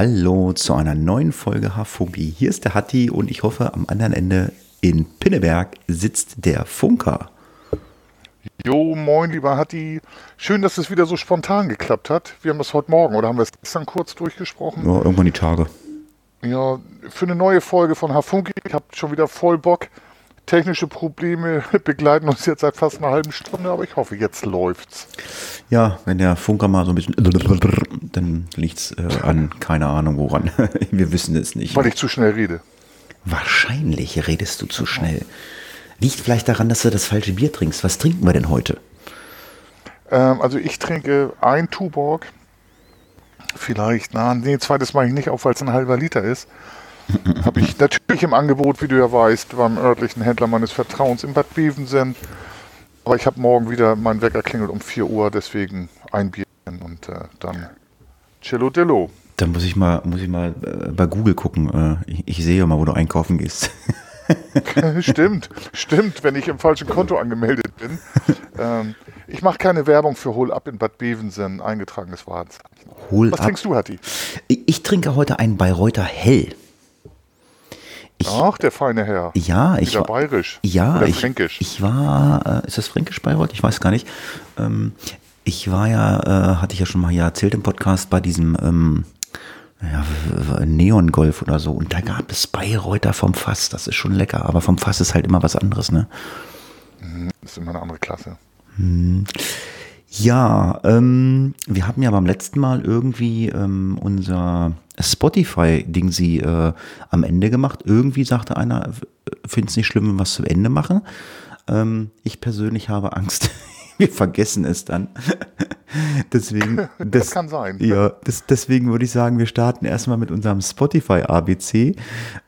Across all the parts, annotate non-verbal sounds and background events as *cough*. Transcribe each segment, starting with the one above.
Hallo zu einer neuen Folge Haarfunki. Hier ist der Hatti und ich hoffe, am anderen Ende in Pinneberg sitzt der Funker. Jo, moin, lieber Hatti. Schön, dass es wieder so spontan geklappt hat. Wir haben das heute Morgen oder haben wir es gestern kurz durchgesprochen? Ja, irgendwann die Tage. Ja, für eine neue Folge von Hafunki. Ich habe schon wieder voll Bock. Technische Probleme *laughs* begleiten uns jetzt seit fast einer halben Stunde, aber ich hoffe, jetzt läuft's. Ja, wenn der Funker mal so ein bisschen, *laughs* dann liegt's äh, an, keine Ahnung woran. *laughs* Wir wissen es nicht. Weil ich zu schnell rede. Wahrscheinlich redest du zu schnell. Liegt vielleicht daran, dass du das falsche Bier trinkst. Was trinken wir denn heute? Ähm, also ich trinke ein Tuborg. Vielleicht, na, nee, zweites mache ich nicht auf, weil es ein halber Liter ist. *laughs* Habe ich natürlich im Angebot, wie du ja weißt, beim örtlichen Händler meines Vertrauens in Bad Bevensen. Aber ich habe morgen wieder, mein Wecker klingelt um 4 Uhr, deswegen ein Bier und äh, dann Cello Dello. Dann muss ich mal, muss ich mal äh, bei Google gucken. Äh, ich, ich sehe ja mal, wo du einkaufen gehst. *laughs* stimmt, stimmt, wenn ich im falschen Konto angemeldet bin. Ähm, ich mache keine Werbung für Hol Up in Bad Bevensen, eingetragenes Warenzeichen. Hol Was ab. trinkst du, Hatti? Ich, ich trinke heute einen Bayreuther Hell. Ich, Ach, der feine Herr. ja, ich war, bayerisch. ja, Oder ich, fränkisch. ich war, äh, ist das fränkisch Bayreuth? Ich weiß gar nicht. Ähm, ich war ja, äh, hatte ich ja schon mal hier erzählt im Podcast bei diesem ähm, ja, w- w- Neon Golf oder so. Und da gab es Bayreuther vom Fass. Das ist schon lecker, aber vom Fass ist halt immer was anderes, ne? Das ist immer eine andere Klasse. Ja, ähm, wir hatten ja beim letzten Mal irgendwie ähm, unser Spotify-Ding sie äh, am Ende gemacht. Irgendwie sagte einer, finde es nicht schlimm, wenn wir es zu Ende machen. Ähm, ich persönlich habe Angst. *laughs* *laughs* wir vergessen es dann. *laughs* deswegen, *laughs* Das kann sein. Ja, das, deswegen würde ich sagen, wir starten erstmal mit unserem Spotify ABC.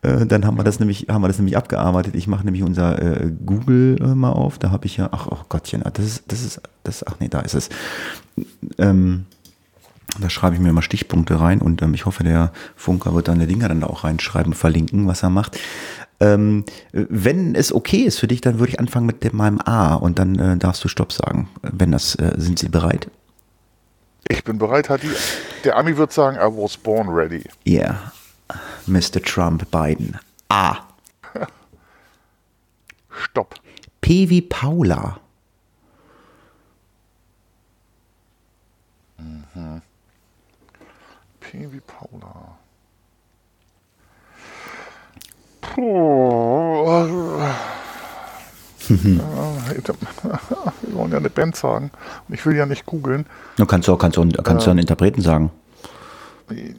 Äh, dann haben wir das nämlich, haben wir das nämlich abgearbeitet. Ich mache nämlich unser äh, Google äh, mal auf. Da habe ich ja, ach, oh Gottchen, das ist, das ist, das, ach nee, da ist es. Ähm, da schreibe ich mir mal Stichpunkte rein und ähm, ich hoffe, der Funker wird dann die Dinger dann da auch reinschreiben, verlinken, was er macht. Ähm, wenn es okay ist für dich, dann würde ich anfangen mit dem, meinem A und dann äh, darfst du Stopp sagen. Wenn das, äh, sind Sie bereit? Ich bin bereit, Hatti. Der Ami wird sagen, I was born ready. Yeah. Mr. Trump Biden. A. *laughs* Stopp. P wie Paula. P wie Paula. Puh. Ja, *laughs* Wir wollen ja eine Band sagen. Und ich will ja nicht googeln. Du kannst auch, kannst auch, kannst du einen Interpreten sagen.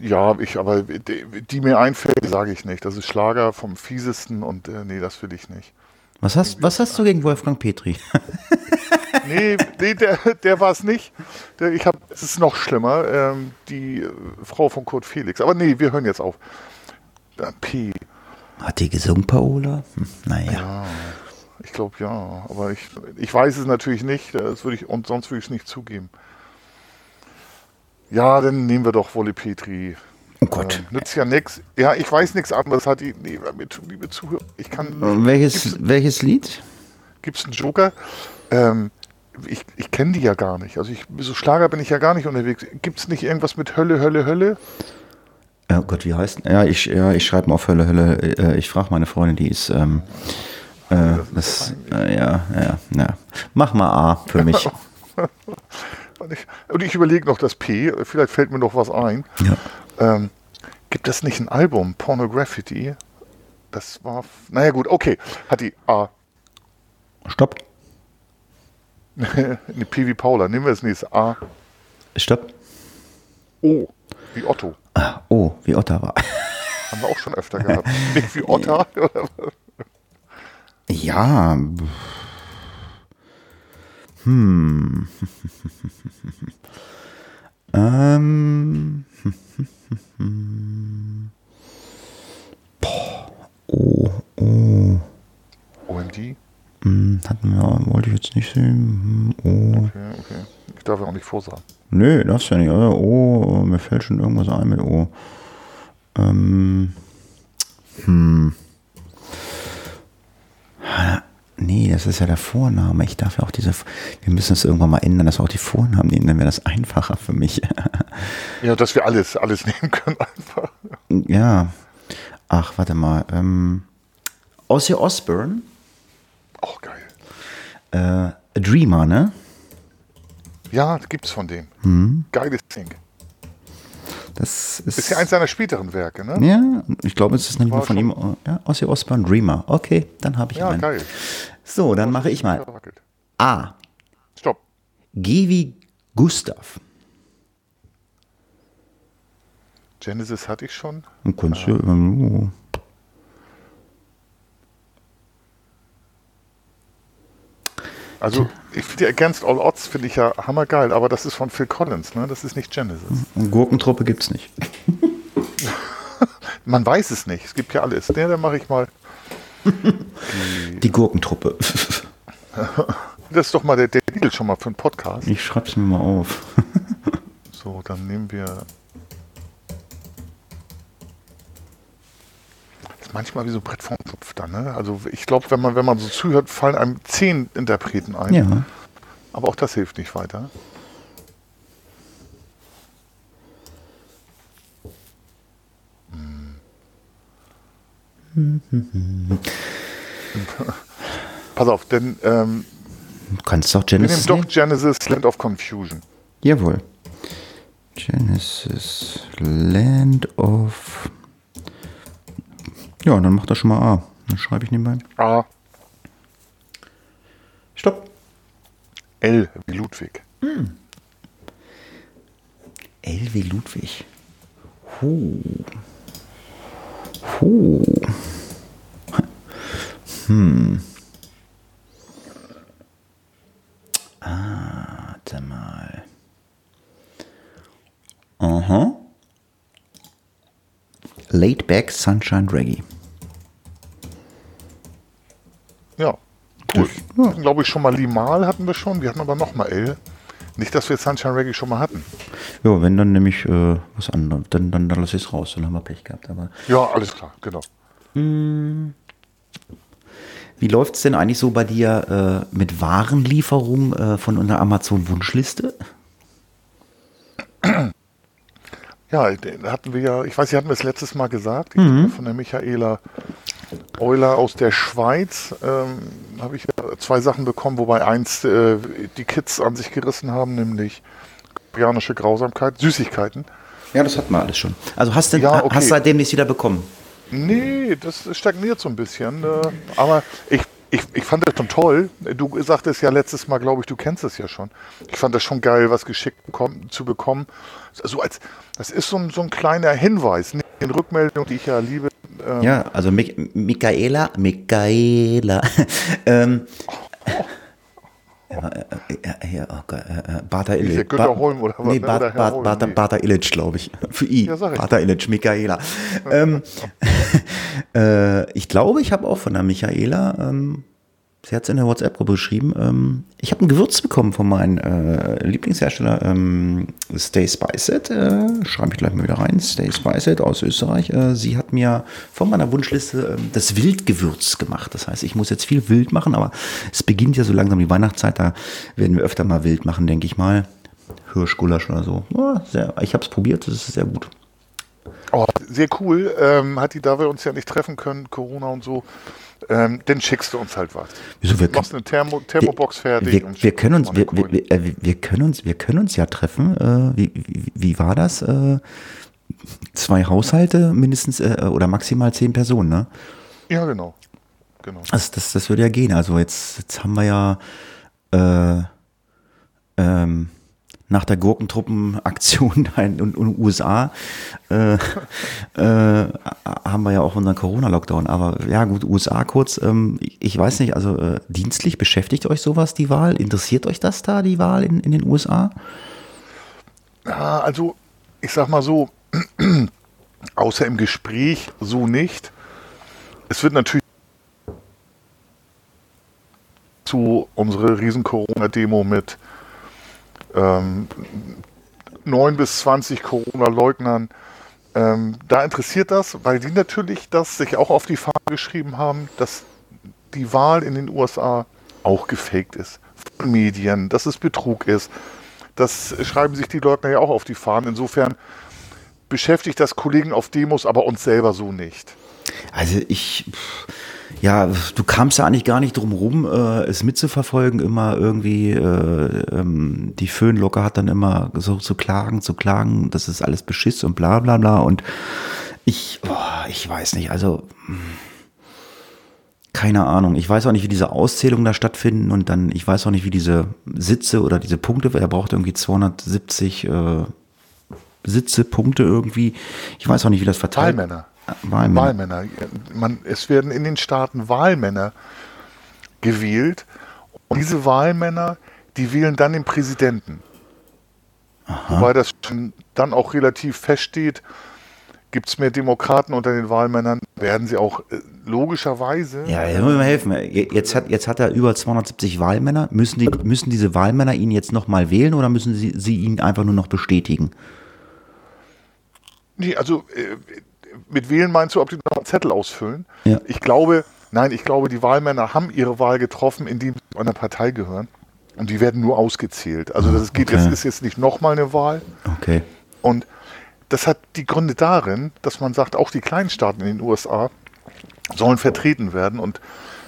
Ja, ich, aber die, die mir einfällt, sage ich nicht. Das ist Schlager vom fiesesten und äh, nee, das will ich nicht. Was hast, was hast du gegen Wolfgang Petri? *laughs* Nee, nee der, der war es nicht. Der, ich hab, es ist noch schlimmer. Ähm, die äh, Frau von Kurt Felix. Aber nee, wir hören jetzt auf. Äh, P. Hat die gesungen, Paola? Hm, naja. Ja, ich glaube ja. Aber ich, ich weiß es natürlich nicht. Das würde ich, und sonst würde ich es nicht zugeben. Ja, dann nehmen wir doch Wolle Petri. Oh Gott. Ähm, nützt ja nichts. Ja, ich weiß nichts anderes. Hat die, nee, liebe Zuhörer, ich kann. Äh, welches, welches Lied? Gibt es einen Joker? Ähm, ich ich kenne die ja gar nicht. Also ich, so Schlager bin ich ja gar nicht unterwegs. Gibt es nicht irgendwas mit Hölle, Hölle, Hölle? Oh Gott, wie heißt Ja, ich, ja, ich schreibe mal auf Hölle, Hölle. Äh, ich frage meine Freundin, die ist. Ähm, äh, das, äh, ja, ja, ja. Mach mal A für mich. *laughs* Und ich, ich überlege noch das P. Vielleicht fällt mir noch was ein. Ja. Ähm, gibt es nicht ein Album, Pornography? Das war. Naja, gut, okay. Hat die A. Stopp. *laughs* eine P wie Paula. Nehmen wir das nächste. A. Stopp. O. Wie Otto. Ah, oh, wie Ottawa. Haben wir auch schon öfter gehabt. *laughs* Nicht wie Otter. *laughs* Ja. Hm. *laughs* ähm. Boah. Oh, oh. OMD. Hm, hatten wir, wollte ich jetzt nicht sehen. Hm, Oh. Okay, okay. Ich darf ja auch nicht vorsagen. Nö, das ja nicht. Oder? Oh, mir fällt schon irgendwas ein mit O. Ähm. Hm. Nee, das ist ja der Vorname. Ich darf ja auch diese, wir müssen es irgendwann mal ändern, dass wir auch die Vornamen nehmen, dann wäre das einfacher für mich. *laughs* Ja, dass wir alles, alles nehmen können einfach. ja. Ach, warte mal. Ähm, Ozzy Osbourne, Auch geil. äh, A Dreamer, ne? Ja, gibt's von dem. Mhm. Geiles Ding. Das ist, Ist ja eins seiner späteren Werke, ne? Ja, ich glaube, es ist nur von ihm. Ja, Ozzy Osbourne, Dreamer. Okay, dann habe ich Ja, einen. geil. So, dann mache ich mal. A. Stopp. G wie Gustav. Genesis hatte ich schon. Kannst du, Also, ich finde die Against All Odds finde ich ja hammergeil, aber das ist von Phil Collins, ne? Das ist nicht Genesis. eine Gurkentruppe gibt es nicht. *laughs* Man weiß es nicht. Es gibt ja alles. Ne, dann mache ich mal. Die Gurkentruppe. *laughs* Das ist doch mal der, der Titel schon mal für einen Podcast. Ich schreib's mir mal auf. So, dann nehmen wir. Ist manchmal wie so ein Brett vom Kopf dann, ne? Also ich glaube, wenn man, wenn man so zuhört, fallen einem zehn Interpreten ein. Ja. Aber auch das hilft nicht weiter. Pass auf, denn ähm, Du kannst doch wir nehmen Genesis doch. Genesis Land of Confusion. Jawohl. Genesis Land of. Ja, dann macht er schon mal A. Dann schreibe ich nebenbei. A, Stopp. L wie Ludwig. L wie Ludwig. Huh. Huh. Hm. Ah, warte mal. Aha. Laid back Sunshine Reggae. Ja, cool. Glaube ich schon mal Limal hatten wir schon. Wir hatten aber noch mal L. Nicht, dass wir Sunshine Reggae schon mal hatten. Ja, wenn dann nämlich äh, was anderes, dann, dann, dann lasse ich es raus, dann haben wir Pech gehabt. Aber Ja, alles klar, genau. Wie läuft es denn eigentlich so bei dir äh, mit Warenlieferung äh, von unserer Amazon-Wunschliste? Ja, hatten wir ja, ich weiß, Sie hatten es letztes Mal gesagt, glaube, von der Michaela Euler aus der Schweiz ähm, habe ich zwei Sachen bekommen, wobei eins äh, die Kids an sich gerissen haben, nämlich koreanische Grausamkeit, Süßigkeiten. Ja, das hatten wir alles schon. Also hast du Ja, okay. hast seitdem nichts wieder bekommen? Nee, das stagniert so ein bisschen. Äh, aber ich, ich, ich fand das schon toll. Du sagtest ja letztes Mal, glaube ich, du kennst es ja schon. Ich fand das schon geil, was geschickt bekommen, zu bekommen. So als, das ist so ein, so ein kleiner Hinweis. In Rückmeldung, die ich ja liebe. Ähm, Ja, also Mik Michaela, Michaela, *laughs* ähm, *laughs* äh, äh, ja, oh äh, Bata Illich. Günter Holm oder was, Nee, ne? Bata, Oder Holm, Bata, nee. Bata Illich, glaube ich. *laughs* Für I. Ja. Bata Illich, Michaela. ähm, äh, ich glaube, ich habe auch von der Michaela, ähm, sie hat es in der WhatsApp-Gruppe geschrieben, ähm, ich habe ein Gewürz bekommen von meinem äh, Lieblingshersteller ähm, Stay Spiced. Äh, schreibe ich gleich mal wieder rein. Stay Spiced aus Österreich. Äh, sie hat mir von meiner Wunschliste ähm, das Wildgewürz gemacht. Das heißt, ich muss jetzt viel wild machen, aber es beginnt ja so langsam die Weihnachtszeit. Da werden wir öfter mal wild machen, denke ich mal. Hirschgulasch oder so. Ja, sehr, ich habe es probiert, das ist sehr gut. Oh, sehr cool. Ähm, hat die, da wir uns ja nicht treffen können, Corona und so, ähm, dann schickst du uns halt was. Wieso, wir- Machst eine Thermo, Thermobox fertig. Wir, wir, können uns, mal wir, wir, äh, können uns, wir können uns ja treffen. Äh, wie, wie, wie war das? Äh, zwei Haushalte mindestens äh, oder maximal zehn Personen, ne? ja, genau. genau. Das, das, das würde ja gehen. Also jetzt, jetzt haben wir ja äh, ähm, nach der Gurkentruppenaktion *laughs* in, den USA äh, äh, haben wir ja auch unseren Corona-Lockdown. Aber ja, gut, USA kurz. Ähm, ich, weiß nicht, also äh, dienstlich beschäftigt euch sowas, die Wahl? Interessiert euch das da, die Wahl in, in den USA? Ja, also ich sag mal so, *clears throat* außer im Gespräch so nicht. Es wird natürlich zu unsere riesen Corona-Demo mit ähm, 9 bis 20 Corona-Leugnern. Ähm, da interessiert das, weil die natürlich das sich auch auf die Fahne geschrieben haben, dass die Wahl in den USA auch gefaked ist. Von Medien, dass es Betrug ist. Das schreiben sich die Leugner ja auch auf die Fahnen. Insofern beschäftigt das Kollegen auf Demos, aber uns selber so nicht. Also ich, ja, du kamst ja eigentlich gar nicht drum rum, äh, es mitzuverfolgen. Immer irgendwie, äh, ähm, die Föhnlocke hat dann immer so zu klagen, zu klagen, das ist alles Beschiss und bla bla bla. Und ich, boah, ich weiß nicht, also keine Ahnung. Ich weiß auch nicht, wie diese Auszählungen da stattfinden und dann, ich weiß auch nicht, wie diese Sitze oder diese Punkte, er braucht irgendwie 270 äh, Sitze, Punkte irgendwie. Ich weiß auch nicht, wie das verteilt. Wahlmänner. Wahlmänner. Wahlmänner. Man, es werden in den Staaten Wahlmänner gewählt und diese Wahlmänner, die wählen dann den Präsidenten. Aha. Wobei das dann auch relativ feststeht, gibt es mehr Demokraten unter den Wahlmännern, werden sie auch äh, logischerweise. Ja, jetzt muss mir helfen. Jetzt hat, jetzt hat er über 270 Wahlmänner. Müssen, die, müssen diese Wahlmänner ihn jetzt nochmal wählen oder müssen sie, sie ihn einfach nur noch bestätigen? Nee, also äh, mit wählen meinst du, ob die noch einen Zettel ausfüllen? Ja. Ich glaube, nein, ich glaube, die Wahlmänner haben ihre Wahl getroffen, indem sie einer Partei gehören. Und die werden nur ausgezählt. Also das geht okay. jetzt, ist jetzt nicht nochmal eine Wahl. Okay. Und das hat die Gründe darin, dass man sagt, auch die kleinen Staaten in den USA sollen vertreten werden. Und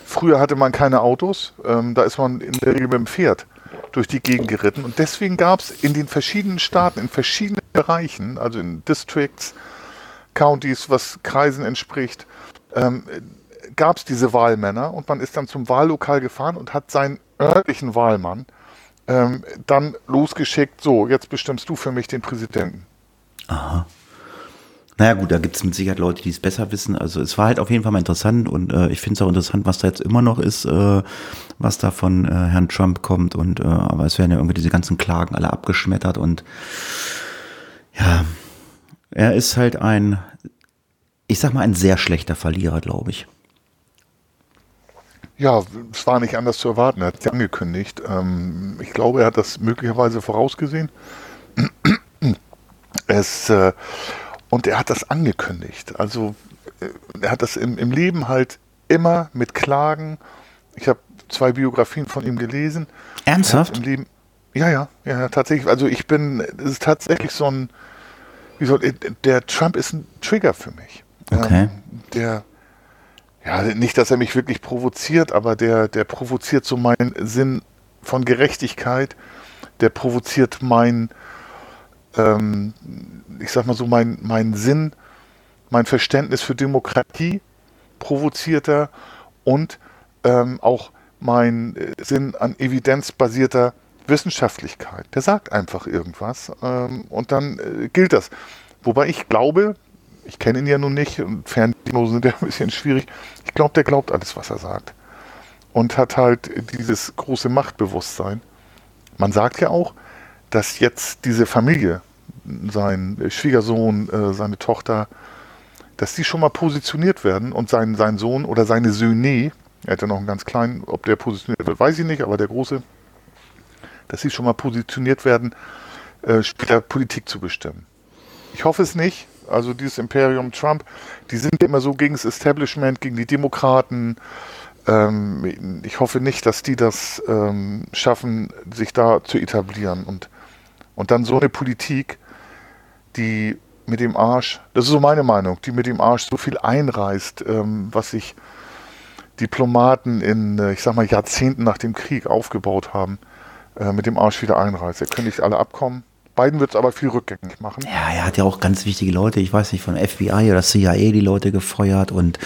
früher hatte man keine Autos, ähm, da ist man in der Regel mit dem Pferd durch die Gegend geritten. Und deswegen gab es in den verschiedenen Staaten, in verschiedenen Bereichen, also in Districts, Counties, was Kreisen entspricht, ähm, gab es diese Wahlmänner und man ist dann zum Wahllokal gefahren und hat seinen örtlichen Wahlmann ähm, dann losgeschickt, so, jetzt bestimmst du für mich den Präsidenten. Aha. Naja gut, da gibt es mit Sicherheit Leute, die es besser wissen. Also es war halt auf jeden Fall mal interessant und äh, ich finde es auch interessant, was da jetzt immer noch ist, äh, was da von äh, Herrn Trump kommt. Und äh, aber es werden ja irgendwie diese ganzen Klagen alle abgeschmettert und ja, er ist halt ein, ich sag mal, ein sehr schlechter Verlierer, glaube ich. Ja, es war nicht anders zu erwarten. Er hat es angekündigt. Ähm, ich glaube, er hat das möglicherweise vorausgesehen. *clears throat* Es, äh, und er hat das angekündigt. Also äh, er hat das im, im Leben halt immer mit Klagen. Ich habe zwei Biografien von ihm gelesen. Ernsthaft? Im Leben, ja, ja, ja, tatsächlich. Also ich bin, es ist tatsächlich so ein, wie soll, der Trump ist ein Trigger für mich. Okay. Ähm, der, ja, nicht, dass er mich wirklich provoziert, aber der, der provoziert so meinen Sinn von Gerechtigkeit. Der provoziert mein, ähm, ich sag mal so, mein, mein Sinn, mein Verständnis für Demokratie provoziert er und ähm, auch mein äh, Sinn an evidenzbasierter Wissenschaftlichkeit. Der sagt einfach irgendwas ähm, und dann äh, gilt das. Wobei ich glaube, ich kenne ihn ja nun nicht und Ferndiagnosen sind ja ein bisschen schwierig. Ich glaube, der glaubt alles, was er sagt. Und hat halt dieses große Machtbewusstsein. Man sagt ja auch, dass jetzt diese Familie, sein Schwiegersohn, äh, seine Tochter, dass die schon mal positioniert werden und sein, sein Sohn oder seine Söhne, er hat ja noch einen ganz kleinen, ob der positioniert wird, weiß ich nicht, aber der große, dass sie schon mal positioniert werden, äh, später Politik zu bestimmen. Ich hoffe es nicht. Also dieses Imperium Trump, die sind immer so gegen das Establishment, gegen die Demokraten. Ähm, ich hoffe nicht, dass die das ähm, schaffen, sich da zu etablieren. Und, und dann so eine Politik, die mit dem Arsch, das ist so meine Meinung, die mit dem Arsch so viel einreißt, ähm, was sich Diplomaten in, äh, ich sag mal, Jahrzehnten nach dem Krieg aufgebaut haben, äh, mit dem Arsch wieder einreißt. Er kündigt alle Abkommen. Biden wird es aber viel rückgängig machen. Ja, er hat ja auch ganz wichtige Leute, ich weiß nicht, von FBI oder CIA die Leute gefeuert und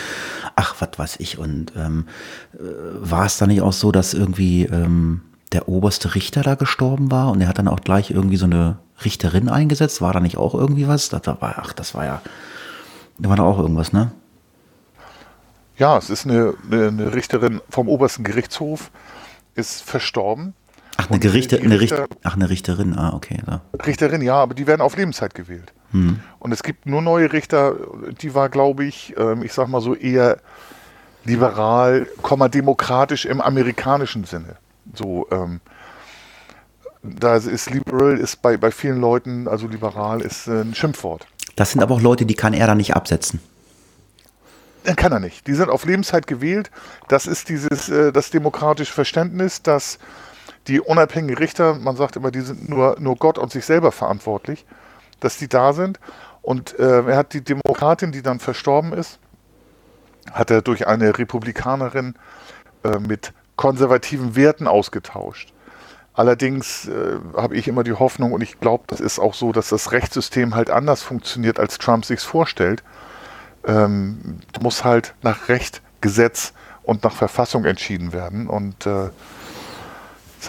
ach, was weiß ich. Und ähm, äh, war es da nicht auch so, dass irgendwie ähm, der oberste Richter da gestorben war und er hat dann auch gleich irgendwie so eine Richterin eingesetzt? War da nicht auch irgendwie was? Das war, ach, das war ja, da war da auch irgendwas, ne? Ja, es ist eine, eine, eine Richterin vom obersten Gerichtshof, ist verstorben. Ach, eine, Gerichte, eine, Richter, ach, eine Richterin, ah, okay. So. Richterin, ja, aber die werden auf Lebenszeit gewählt. Hm. Und es gibt nur neue Richter, die war, glaube ich, ähm, ich sag mal so eher liberal, demokratisch im amerikanischen Sinne. So, ähm, da ist liberal ist bei, bei vielen Leuten, also liberal ist äh, ein Schimpfwort. Das sind aber auch Leute, die kann er dann nicht absetzen. Kann er nicht. Die sind auf Lebenszeit gewählt. Das ist dieses äh, das demokratische Verständnis, dass die unabhängigen Richter, man sagt immer, die sind nur, nur Gott und sich selber verantwortlich, dass die da sind. Und äh, er hat die Demokratin, die dann verstorben ist, hat er durch eine Republikanerin äh, mit konservativen Werten ausgetauscht. Allerdings äh, habe ich immer die Hoffnung und ich glaube, das ist auch so, dass das Rechtssystem halt anders funktioniert, als Trump sich vorstellt. Ähm, muss halt nach Recht, Gesetz und nach Verfassung entschieden werden. Und äh,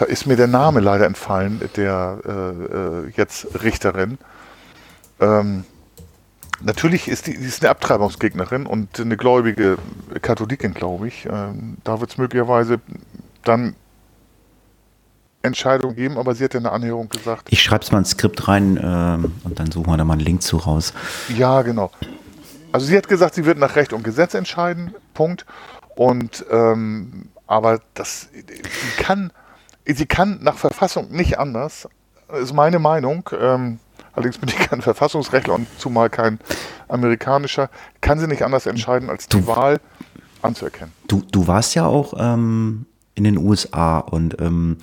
ist mir der Name leider entfallen, der äh, äh, jetzt Richterin. Ähm, natürlich ist die, die ist eine Abtreibungsgegnerin und eine gläubige Katholikin, glaube ich. Ähm, da wird es möglicherweise dann Entscheidung geben, aber sie hat ja eine Anhörung gesagt. Ich schreibe es mal ins Skript rein ähm, und dann suchen wir da mal einen Link zu raus. Ja, genau. Also sie hat gesagt, sie wird nach Recht und Gesetz entscheiden, Punkt. Und ähm, aber das kann sie kann nach Verfassung nicht anders, ist meine Meinung. Ähm, allerdings bin ich kein Verfassungsrechtler und zumal kein amerikanischer, kann sie nicht anders entscheiden, als die du, Wahl anzuerkennen. Du, du warst ja auch ähm, in den USA und ähm,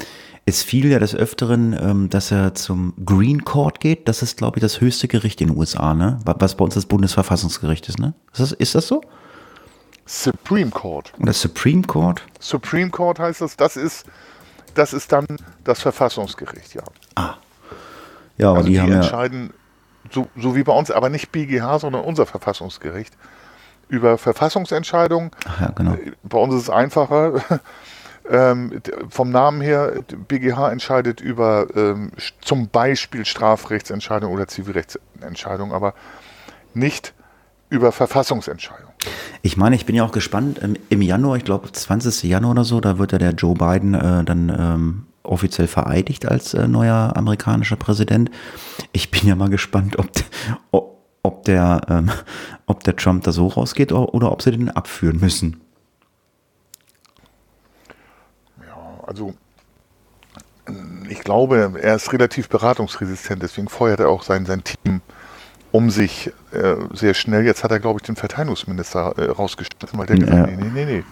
es fiel ja des Öfteren, ähm, dass er zum Green Court geht. Das ist, glaube ich, das höchste Gericht in den USA, ne? Was bei uns das Bundesverfassungsgericht ist, ne? Ist das, ist das so? Supreme Court. Oder Supreme Court? Supreme Court heißt das. Das ist das ist dann das Verfassungsgericht, ja. Ah. Ja, aber also die, die haben entscheiden, ja so, so wie bei uns, aber nicht BGH, sondern unser Verfassungsgericht, über Verfassungsentscheidungen. Ach ja, genau. Äh, bei uns ist es einfacher. *laughs* Ähm, vom Namen her, BGH entscheidet über ähm, zum Beispiel Strafrechtsentscheidungen oder Zivilrechtsentscheidungen, aber nicht über Verfassungsentscheidungen. Ich meine, ich bin ja auch gespannt. Ähm, Im Januar, ich glaube 20. Januar oder so, da wird ja der Joe Biden äh, dann ähm, offiziell vereidigt als äh, neuer amerikanischer Präsident. Ich bin ja mal gespannt, ob, ob, der, ähm, ob der Trump da so rausgeht oder, oder ob sie den abführen müssen. Ja, also ich glaube, er ist relativ beratungsresistent, deswegen feuert er auch sein, sein Team um sich äh, sehr schnell. Jetzt hat er, glaube ich, den Verteidigungsminister äh, rausgeschmissen, weil der ja. gesagt hat, nee, nee, nee,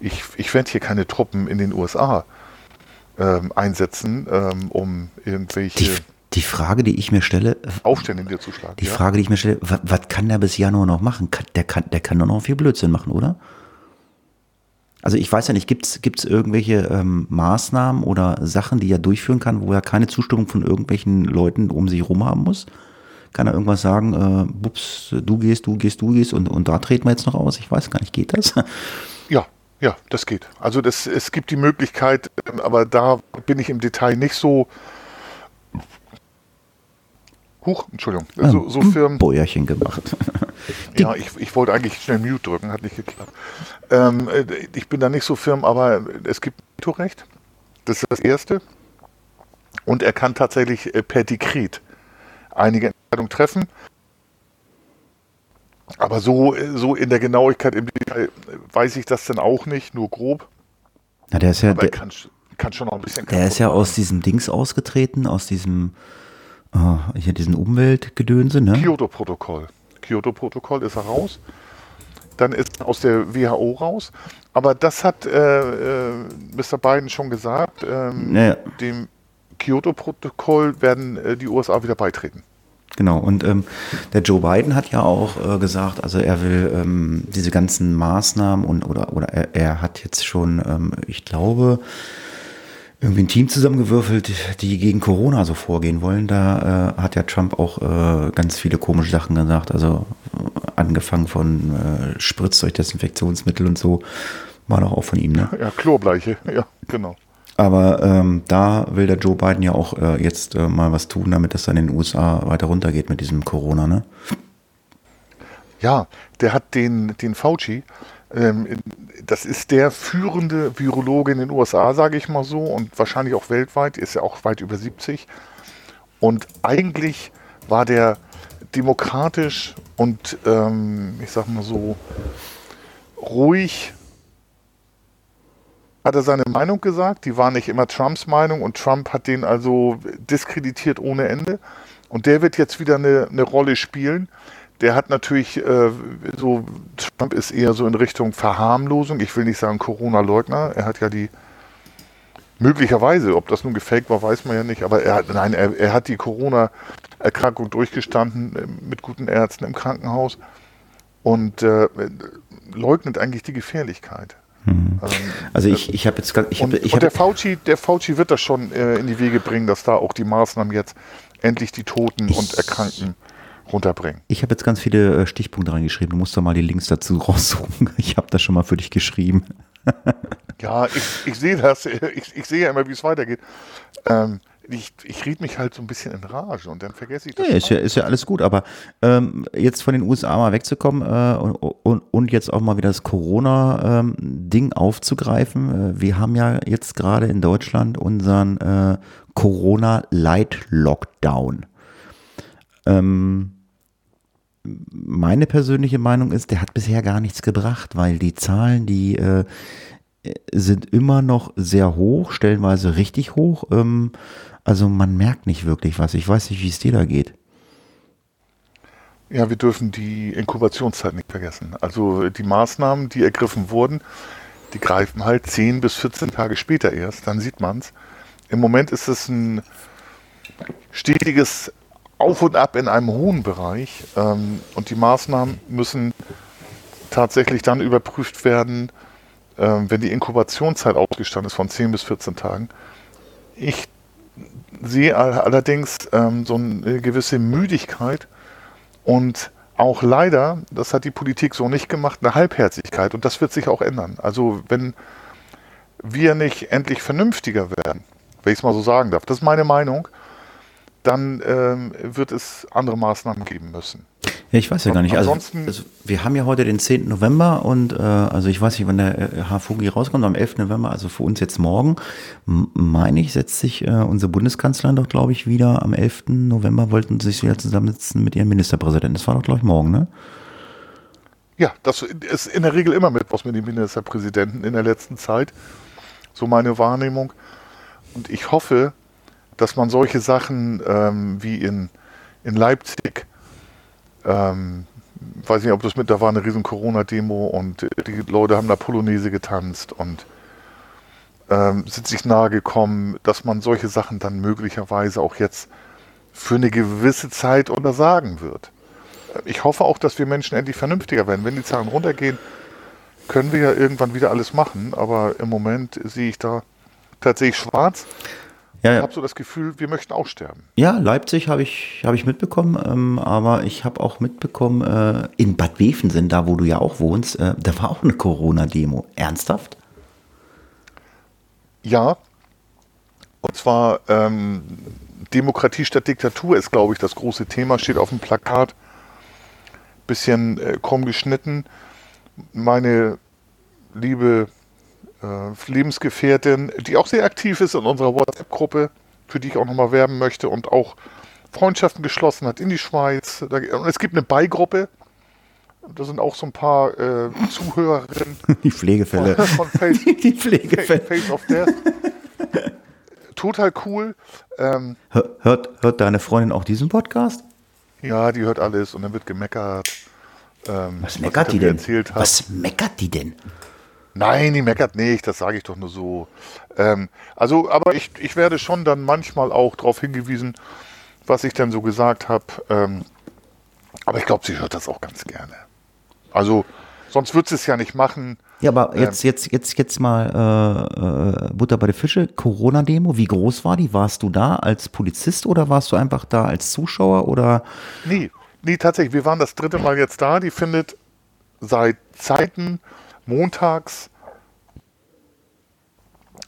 Ich, ich werde hier keine Truppen in den USA ähm, einsetzen, ähm, um irgendwelche... Die, die, Frage, die ich mir stelle... Aufstände dir zu schlagen. Die ja? Frage, die ich mir stelle, was, was kann der bis Januar noch machen? Der kann, der kann doch noch viel Blödsinn machen, oder? Also ich weiß ja nicht, gibt es irgendwelche ähm, Maßnahmen oder Sachen, die er durchführen kann, wo er keine Zustimmung von irgendwelchen Leuten um sich herum haben muss? Kann er irgendwas sagen, äh, bups, du gehst, du gehst, du gehst und, und da treten wir jetzt noch aus. Ich weiß gar nicht, geht das? Ja, ja, das geht. Also das, es gibt die Möglichkeit, aber da bin ich im Detail nicht so. Huch, Entschuldigung. So, so Firmen. Bäuerchen gemacht. *laughs* ja, ich, ich wollte eigentlich schnell Mute drücken, hat nicht geklappt. Ähm, äh, ich bin da nicht so firm, aber es gibt Vetorecht. Das ist das Erste. Und er kann tatsächlich äh, per Dekret einige treffen. Aber so, so in der Genauigkeit im Detail weiß ich das dann auch nicht, nur grob. Na, der ist ja, Aber der, kann, kann schon noch ein bisschen. Der ist ja aus diesem Dings ausgetreten, aus diesem, oh, hier diesen Umweltgedönse, ne? Kyoto-Protokoll. Kyoto-Protokoll ist er raus. Dann ist er aus der WHO raus. Aber das hat äh, äh, Mr. Biden schon gesagt. Ähm, naja. Dem Kyoto-Protokoll werden äh, die USA wieder beitreten. Genau, und ähm, der Joe Biden hat ja auch äh, gesagt, also er will ähm, diese ganzen Maßnahmen und oder, oder er, er hat jetzt schon, ähm, ich glaube, irgendwie ein Team zusammengewürfelt, die gegen Corona so vorgehen wollen. Da äh, hat ja Trump auch äh, ganz viele komische Sachen gesagt, also äh, angefangen von äh, Spritzzeug, Desinfektionsmittel und so, war doch auch von ihm, ne? Ja, Chlorbleiche, ja, genau. Aber ähm, da will der Joe Biden ja auch äh, jetzt äh, mal was tun, damit das dann in den USA weiter runtergeht mit diesem Corona, ne? Ja, der hat den, den Fauci, ähm, das ist der führende Virologe in den USA, sage ich mal so, und wahrscheinlich auch weltweit, ist ja auch weit über 70. Und eigentlich war der demokratisch und ähm, ich sag mal so ruhig hat er seine Meinung gesagt. Die war nicht immer Trumps Meinung und Trump hat den also diskreditiert ohne Ende. Und der wird jetzt wieder eine, eine Rolle spielen. der hat natürlich äh, so, Trump ist eher so in Richtung Verharmlosung. Ich will nicht sagen Corona-Leugner. Er hat ja die, möglicherweise, ob das nun gefaked war, weiß man ja nicht, aber er hat, nein, er, er hat die Corona-Erkrankung durchgestanden äh, mit guten Ärzten im Krankenhaus und äh, leugnet eigentlich die Gefährlichkeit. Mhm. Ähm, also ich, ich habe jetzt ich hab, und, ich und der Fauci, der Fauci wird das schon äh, in die Wege bringen, dass da auch die Maßnahmen jetzt endlich die Toten und Erkrankten runterbringen. Ich habe jetzt ganz viele äh, Stichpunkte reingeschrieben. Du musst doch mal die Links dazu *laughs* raussuchen. Ich habe das schon mal für dich geschrieben. ja, ich, ich sehe das. *laughs* Ich, ich sehe ja immer, wie es weitergeht. Ähm, ich, ich rede mich halt so ein bisschen in Rage und dann vergesse ich das. Ja, ist, ja, ist ja alles gut, aber ähm, jetzt von den USA mal wegzukommen äh, und, und, und, jetzt auch mal wieder das Corona-Ding ähm, aufzugreifen. Äh, wir haben ja jetzt gerade in Deutschland unseren äh, Corona-Light-Lockdown. Ähm, meine persönliche Meinung ist, der hat bisher gar nichts gebracht, weil die Zahlen, die äh, sind immer noch sehr hoch, stellenweise richtig hoch. Ähm, also man merkt nicht wirklich was. Ich weiß nicht, wie es dir da geht. Ja, wir dürfen die Inkubationszeit nicht vergessen. Also die Maßnahmen, die ergriffen wurden, die greifen halt 10 bis 14 Tage später erst, dann sieht man es. Im Moment ist es ein stetiges auf und ab in einem hohen Bereich. Ähm, und die Maßnahmen müssen tatsächlich dann überprüft werden, ähm, wenn die Inkubationszeit ausgestanden ist von 10 bis 14 Tagen. Ich sehe allerdings ähm, so eine gewisse Müdigkeit und auch leider, das hat die Politik so nicht gemacht, eine Halbherzigkeit. Und das wird sich auch ändern. Also wenn wir nicht endlich vernünftiger werden, wenn ich es mal so sagen darf, das ist meine Meinung, dann ähm, wird es andere Maßnahmen geben müssen. Ja, ich weiß ja gar nicht. Also, also, wir haben ja heute den 10. November und äh, also ich weiß nicht, wann der äh, Hafugi rauskommt, am 11. November, also für uns jetzt morgen, meine ich, setzt sich äh, unsere Bundeskanzlerin doch, glaube ich, wieder am 11. November, wollten sich wieder zusammensetzen mit ihrem Ministerpräsidenten. Das war doch, glaube ich, morgen, ne? Ja, das ist in der Regel immer mit was mit dem Ministerpräsidenten in der letzten Zeit. So meine Wahrnehmung. Und ich hoffe, dass man solche Sachen ähm, wie in, in Leipzig, ähm, weiß nicht, ob das mit, da war eine riesen Corona-Demo und die Leute haben da Polonaise getanzt und ähm, sind sich nahe gekommen, dass man solche Sachen dann möglicherweise auch jetzt für eine gewisse Zeit untersagen wird. Ich hoffe auch, dass wir Menschen endlich vernünftiger werden. Wenn die Zahlen runtergehen, können wir ja irgendwann wieder alles machen, aber im Moment sehe ich da tatsächlich schwarz. Ja, ja. Ich habe so das Gefühl, wir möchten auch sterben. Ja, Leipzig habe ich, hab ich mitbekommen, ähm, aber ich habe auch mitbekommen, äh, in Bad Bevensen, da wo du ja auch wohnst, äh, da war auch eine Corona-Demo. Ernsthaft? Ja. Und zwar ähm, Demokratie statt Diktatur ist, glaube ich, das große Thema, steht auf dem Plakat. Bisschen äh, krumm geschnitten. Meine liebe äh, Lebensgefährtin, die auch sehr aktiv ist in unserer WhatsApp-Gruppe, für die ich auch nochmal werben möchte und auch Freundschaften geschlossen hat in die Schweiz. und es gibt eine Beigruppe. Da sind auch so ein paar äh, Zuhörerinnen. *laughs* Die Pflegefälle. Von, von Face, *laughs* die Pflegefälle. Face of Death. Total cool. Ähm, hört, hört deine Freundin auch diesen Podcast? Ja, die hört alles und dann wird gemeckert. Ähm, was meckert was die denn? Was meckert die denn? Nein, die meckert nicht, das sage ich doch nur so. Ähm, also, aber ich, ich werde schon dann manchmal auch darauf hingewiesen, was ich dann so gesagt habe. Ähm, aber ich glaube, sie hört das auch ganz gerne. Also, sonst wird sie es ja nicht machen. Ja, aber ähm, jetzt, jetzt, jetzt, jetzt mal äh, äh, Butter bei der Fische. Corona-Demo, wie groß war die? Warst du da als Polizist oder warst du einfach da als Zuschauer oder? Nee, nee, tatsächlich. Wir waren das dritte Mal jetzt da. Die findet seit Zeiten montags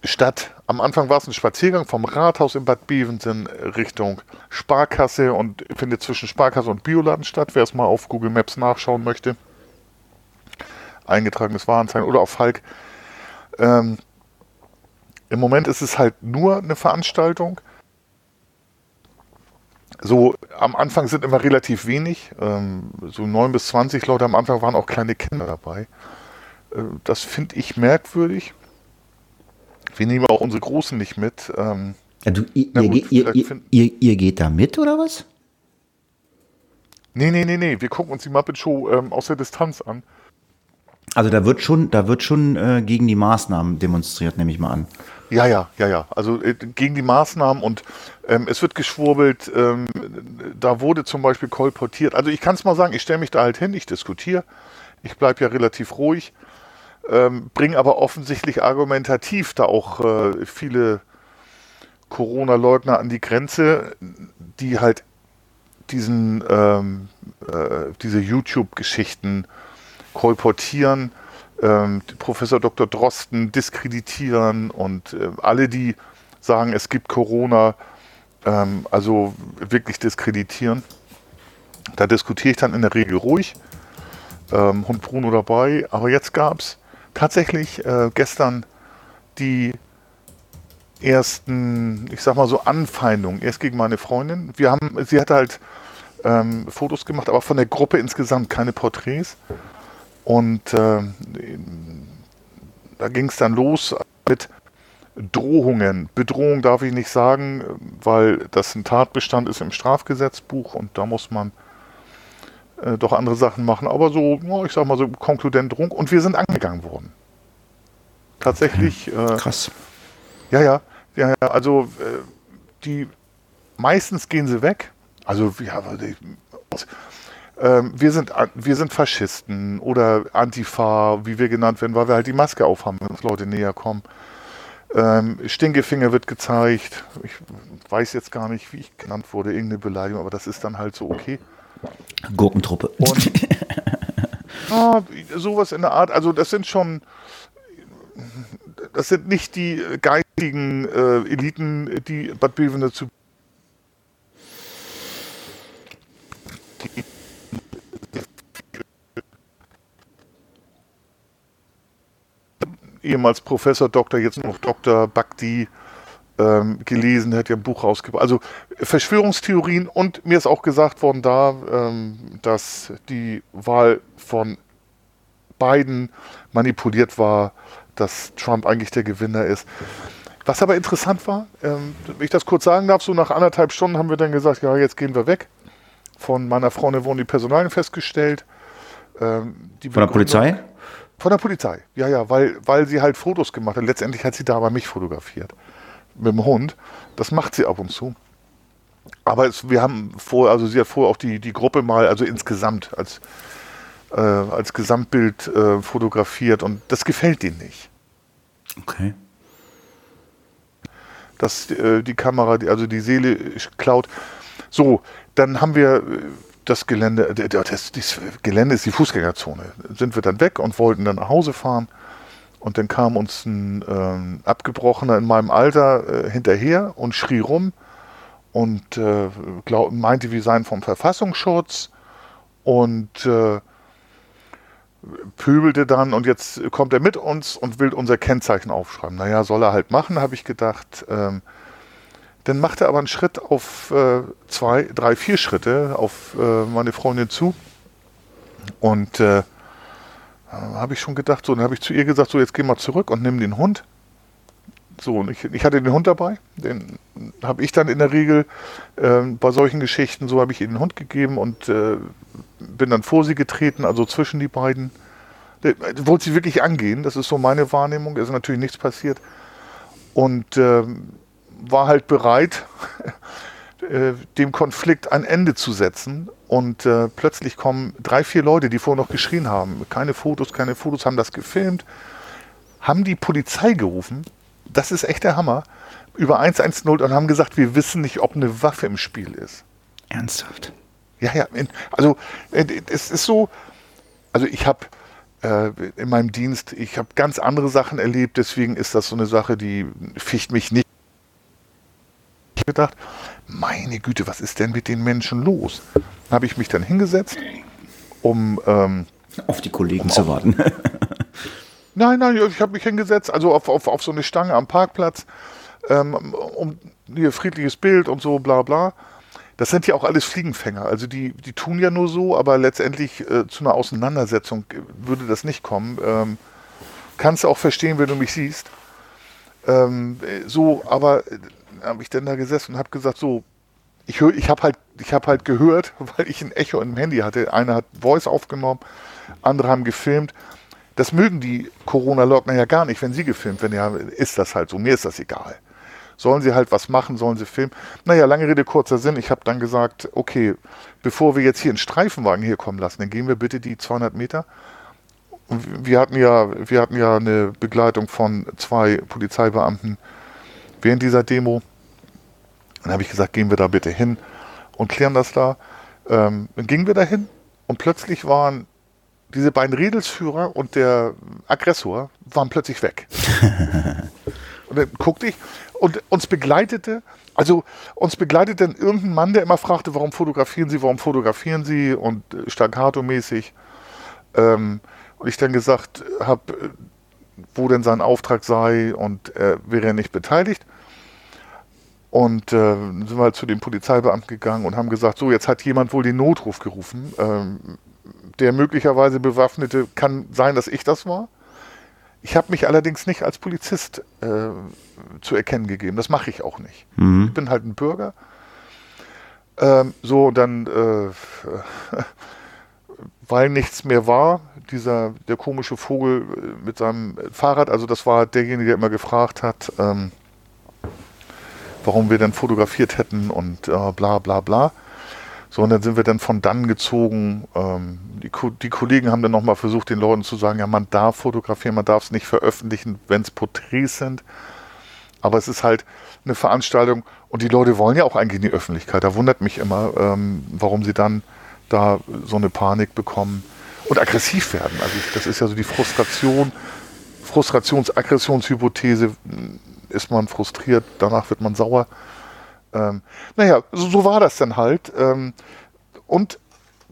statt. Am Anfang war es ein Spaziergang vom Rathaus in Bad Bevensen Richtung Sparkasse und findet zwischen Sparkasse und Bioladen statt, wer es mal auf Google Maps nachschauen möchte. Eingetragenes Warenzeichen oder auf Falk. Ähm, Im Moment ist es halt nur eine Veranstaltung. So, am Anfang sind immer relativ wenig. Ähm, so 9 bis 20 Leute am Anfang waren auch kleine Kinder dabei. Äh, das finde ich merkwürdig. Wir nehmen auch unsere Großen nicht mit. Ähm, ja, du, ihr, gut, ihr, ihr, ihr, ihr, geht da mit oder was? Nee, nee, nee, nee. Wir gucken uns die Muppet Show ähm, aus der Distanz an. Also da wird schon, da wird schon äh, gegen die Maßnahmen demonstriert, nehme ich mal an. Ja, ja, ja, ja. Also äh, gegen die Maßnahmen und ähm, es wird geschwurbelt. Ähm, da wurde zum Beispiel kolportiert. Also ich kann es mal sagen, ich stelle mich da halt hin, ich diskutiere. Ich bleibe ja relativ ruhig, ähm, bringe aber offensichtlich argumentativ da auch äh, viele Corona-Leugner an die Grenze, die halt diesen, ähm, äh, diese YouTube-Geschichten kolportieren, ähm, Professor Dr. Drosten diskreditieren und äh, alle, die sagen, es gibt Corona, ähm, also wirklich diskreditieren. Da diskutiere ich dann in der Regel ruhig. Ähm, Hund Bruno dabei. Aber jetzt gab es tatsächlich äh, gestern die ersten, ich sag mal so, Anfeindungen. Erst gegen meine Freundin. Wir haben, sie hat halt ähm, Fotos gemacht, aber von der Gruppe insgesamt keine Porträts. Und äh, da ging es dann los mit Drohungen. Bedrohung darf ich nicht sagen, weil das ein Tatbestand ist im Strafgesetzbuch und da muss man äh, doch andere Sachen machen. Aber so, ich sag mal so konkludent Drohung. Und wir sind angegangen worden. Tatsächlich. Äh, Krass. Ja, ja, ja, ja. Also äh, die meistens gehen sie weg. Also ja, ähm, wir, sind, wir sind Faschisten oder Antifa, wie wir genannt werden, weil wir halt die Maske aufhaben, wenn uns Leute näher kommen. Ähm, Stinkefinger wird gezeigt. Ich weiß jetzt gar nicht, wie ich genannt wurde, irgendeine Beleidigung, aber das ist dann halt so okay. Gurkentruppe. Und, *laughs* *laughs* ah, sowas in der Art. Also das sind schon, das sind nicht die geistigen äh, Eliten, die Bad Beven dazu ehemals Professor Doktor, jetzt noch Dr. Bhakti ähm, gelesen, hat ja ein Buch rausgebracht. Also Verschwörungstheorien und mir ist auch gesagt worden da, ähm, dass die Wahl von Biden manipuliert war, dass Trump eigentlich der Gewinner ist. Was aber interessant war, ähm, wenn ich das kurz sagen darf, so nach anderthalb Stunden haben wir dann gesagt, ja, jetzt gehen wir weg. Von meiner Freundin wurden die Personalien festgestellt. Ähm, Von der Polizei? Von der Polizei, ja, ja, weil, weil sie halt Fotos gemacht hat. Letztendlich hat sie da aber mich fotografiert. Mit dem Hund. Das macht sie ab und zu. Aber es, wir haben vor, also sie hat vorher auch die, die Gruppe mal, also insgesamt als, äh, als Gesamtbild äh, fotografiert und das gefällt ihnen nicht. Okay. Dass äh, die Kamera, die, also die Seele klaut. So, dann haben wir äh, das Gelände, das, das Gelände ist die Fußgängerzone. Sind wir dann weg und wollten dann nach Hause fahren. Und dann kam uns ein ähm, Abgebrochener in meinem Alter äh, hinterher und schrie rum und äh, glaub, meinte, wir seien vom Verfassungsschutz und äh, pöbelte dann und jetzt kommt er mit uns und will unser Kennzeichen aufschreiben. Naja, soll er halt machen, habe ich gedacht. Ähm, dann macht er aber einen Schritt auf äh, zwei, drei, vier Schritte auf äh, meine Freundin zu. Und äh, habe ich schon gedacht, so, dann habe ich zu ihr gesagt, so jetzt geh mal zurück und nimm den Hund. So, und ich, ich hatte den Hund dabei, den habe ich dann in der Regel äh, bei solchen Geschichten, so habe ich ihr den Hund gegeben und äh, bin dann vor sie getreten, also zwischen die beiden. Der, wollte sie wirklich angehen, das ist so meine Wahrnehmung, es ist natürlich nichts passiert. Und ähm, war halt bereit, *laughs* äh, dem Konflikt ein Ende zu setzen. Und äh, plötzlich kommen drei, vier Leute, die vorher noch geschrien haben, keine Fotos, keine Fotos, haben das gefilmt, haben die Polizei gerufen. Das ist echt der Hammer. Über 110 und haben gesagt, wir wissen nicht, ob eine Waffe im Spiel ist. Ernsthaft? Ja, ja. Also äh, es ist so, also ich habe äh, in meinem Dienst, ich habe ganz andere Sachen erlebt, deswegen ist das so eine Sache, die ficht mich nicht gedacht, meine Güte, was ist denn mit den Menschen los? Habe ich mich dann hingesetzt, um ähm, auf die Kollegen um zu warten. *laughs* nein, nein, ich habe mich hingesetzt, also auf, auf, auf so eine Stange am Parkplatz, ähm, um hier friedliches Bild und so, bla bla. Das sind ja auch alles Fliegenfänger. Also die, die tun ja nur so, aber letztendlich äh, zu einer Auseinandersetzung würde das nicht kommen. Ähm, kannst du auch verstehen, wenn du mich siehst. Ähm, so, aber habe ich dann da gesessen und habe gesagt, so, ich, ich habe halt, hab halt gehört, *laughs* weil ich ein Echo im Handy hatte. Einer hat Voice aufgenommen, andere haben gefilmt. Das mögen die Corona-Leugner ja gar nicht, wenn sie gefilmt werden. Ja, ist das halt so. Mir ist das egal. Sollen sie halt was machen, sollen sie filmen. Naja, lange Rede, kurzer Sinn. Ich habe dann gesagt, okay, bevor wir jetzt hier einen Streifenwagen hier kommen lassen, dann gehen wir bitte die 200 Meter. Wir hatten ja, wir hatten ja eine Begleitung von zwei Polizeibeamten während dieser Demo. Dann habe ich gesagt, gehen wir da bitte hin und klären das da. Ähm, dann gingen wir da hin und plötzlich waren diese beiden Redelsführer und der Aggressor waren plötzlich weg. *laughs* und dann guckte ich und uns begleitete, also uns begleitete dann irgendein Mann, der immer fragte, warum fotografieren Sie, warum fotografieren Sie und äh, staccato-mäßig. Ähm, und ich dann gesagt habe, wo denn sein Auftrag sei und er wäre er nicht beteiligt. Und äh, sind wir halt zu den Polizeibeamten gegangen und haben gesagt, so, jetzt hat jemand wohl den Notruf gerufen. Ähm, der möglicherweise Bewaffnete kann sein, dass ich das war. Ich habe mich allerdings nicht als Polizist äh, zu erkennen gegeben. Das mache ich auch nicht. Mhm. Ich bin halt ein Bürger. Ähm, so, dann, äh, *laughs* weil nichts mehr war, dieser, der komische Vogel äh, mit seinem Fahrrad, also das war derjenige, der immer gefragt hat, ähm, warum wir denn fotografiert hätten und äh, bla bla bla. So, und dann sind wir dann von dann gezogen. Ähm, die, die, Kollegen haben dann nochmal versucht, den Leuten zu sagen, ja, man darf fotografieren, man darf es nicht veröffentlichen, wenn es Porträts sind. Aber es ist halt eine Veranstaltung und die Leute wollen ja auch eigentlich in die Öffentlichkeit. Da wundert mich immer, ähm, warum sie dann da so eine Panik bekommen und aggressiv werden. Also das ist ja so die Frustration, Frustrations-Aggressionshypothese. Ist man frustriert, danach wird man sauer. Ähm, naja, so, so, war das dann halt. Ähm, und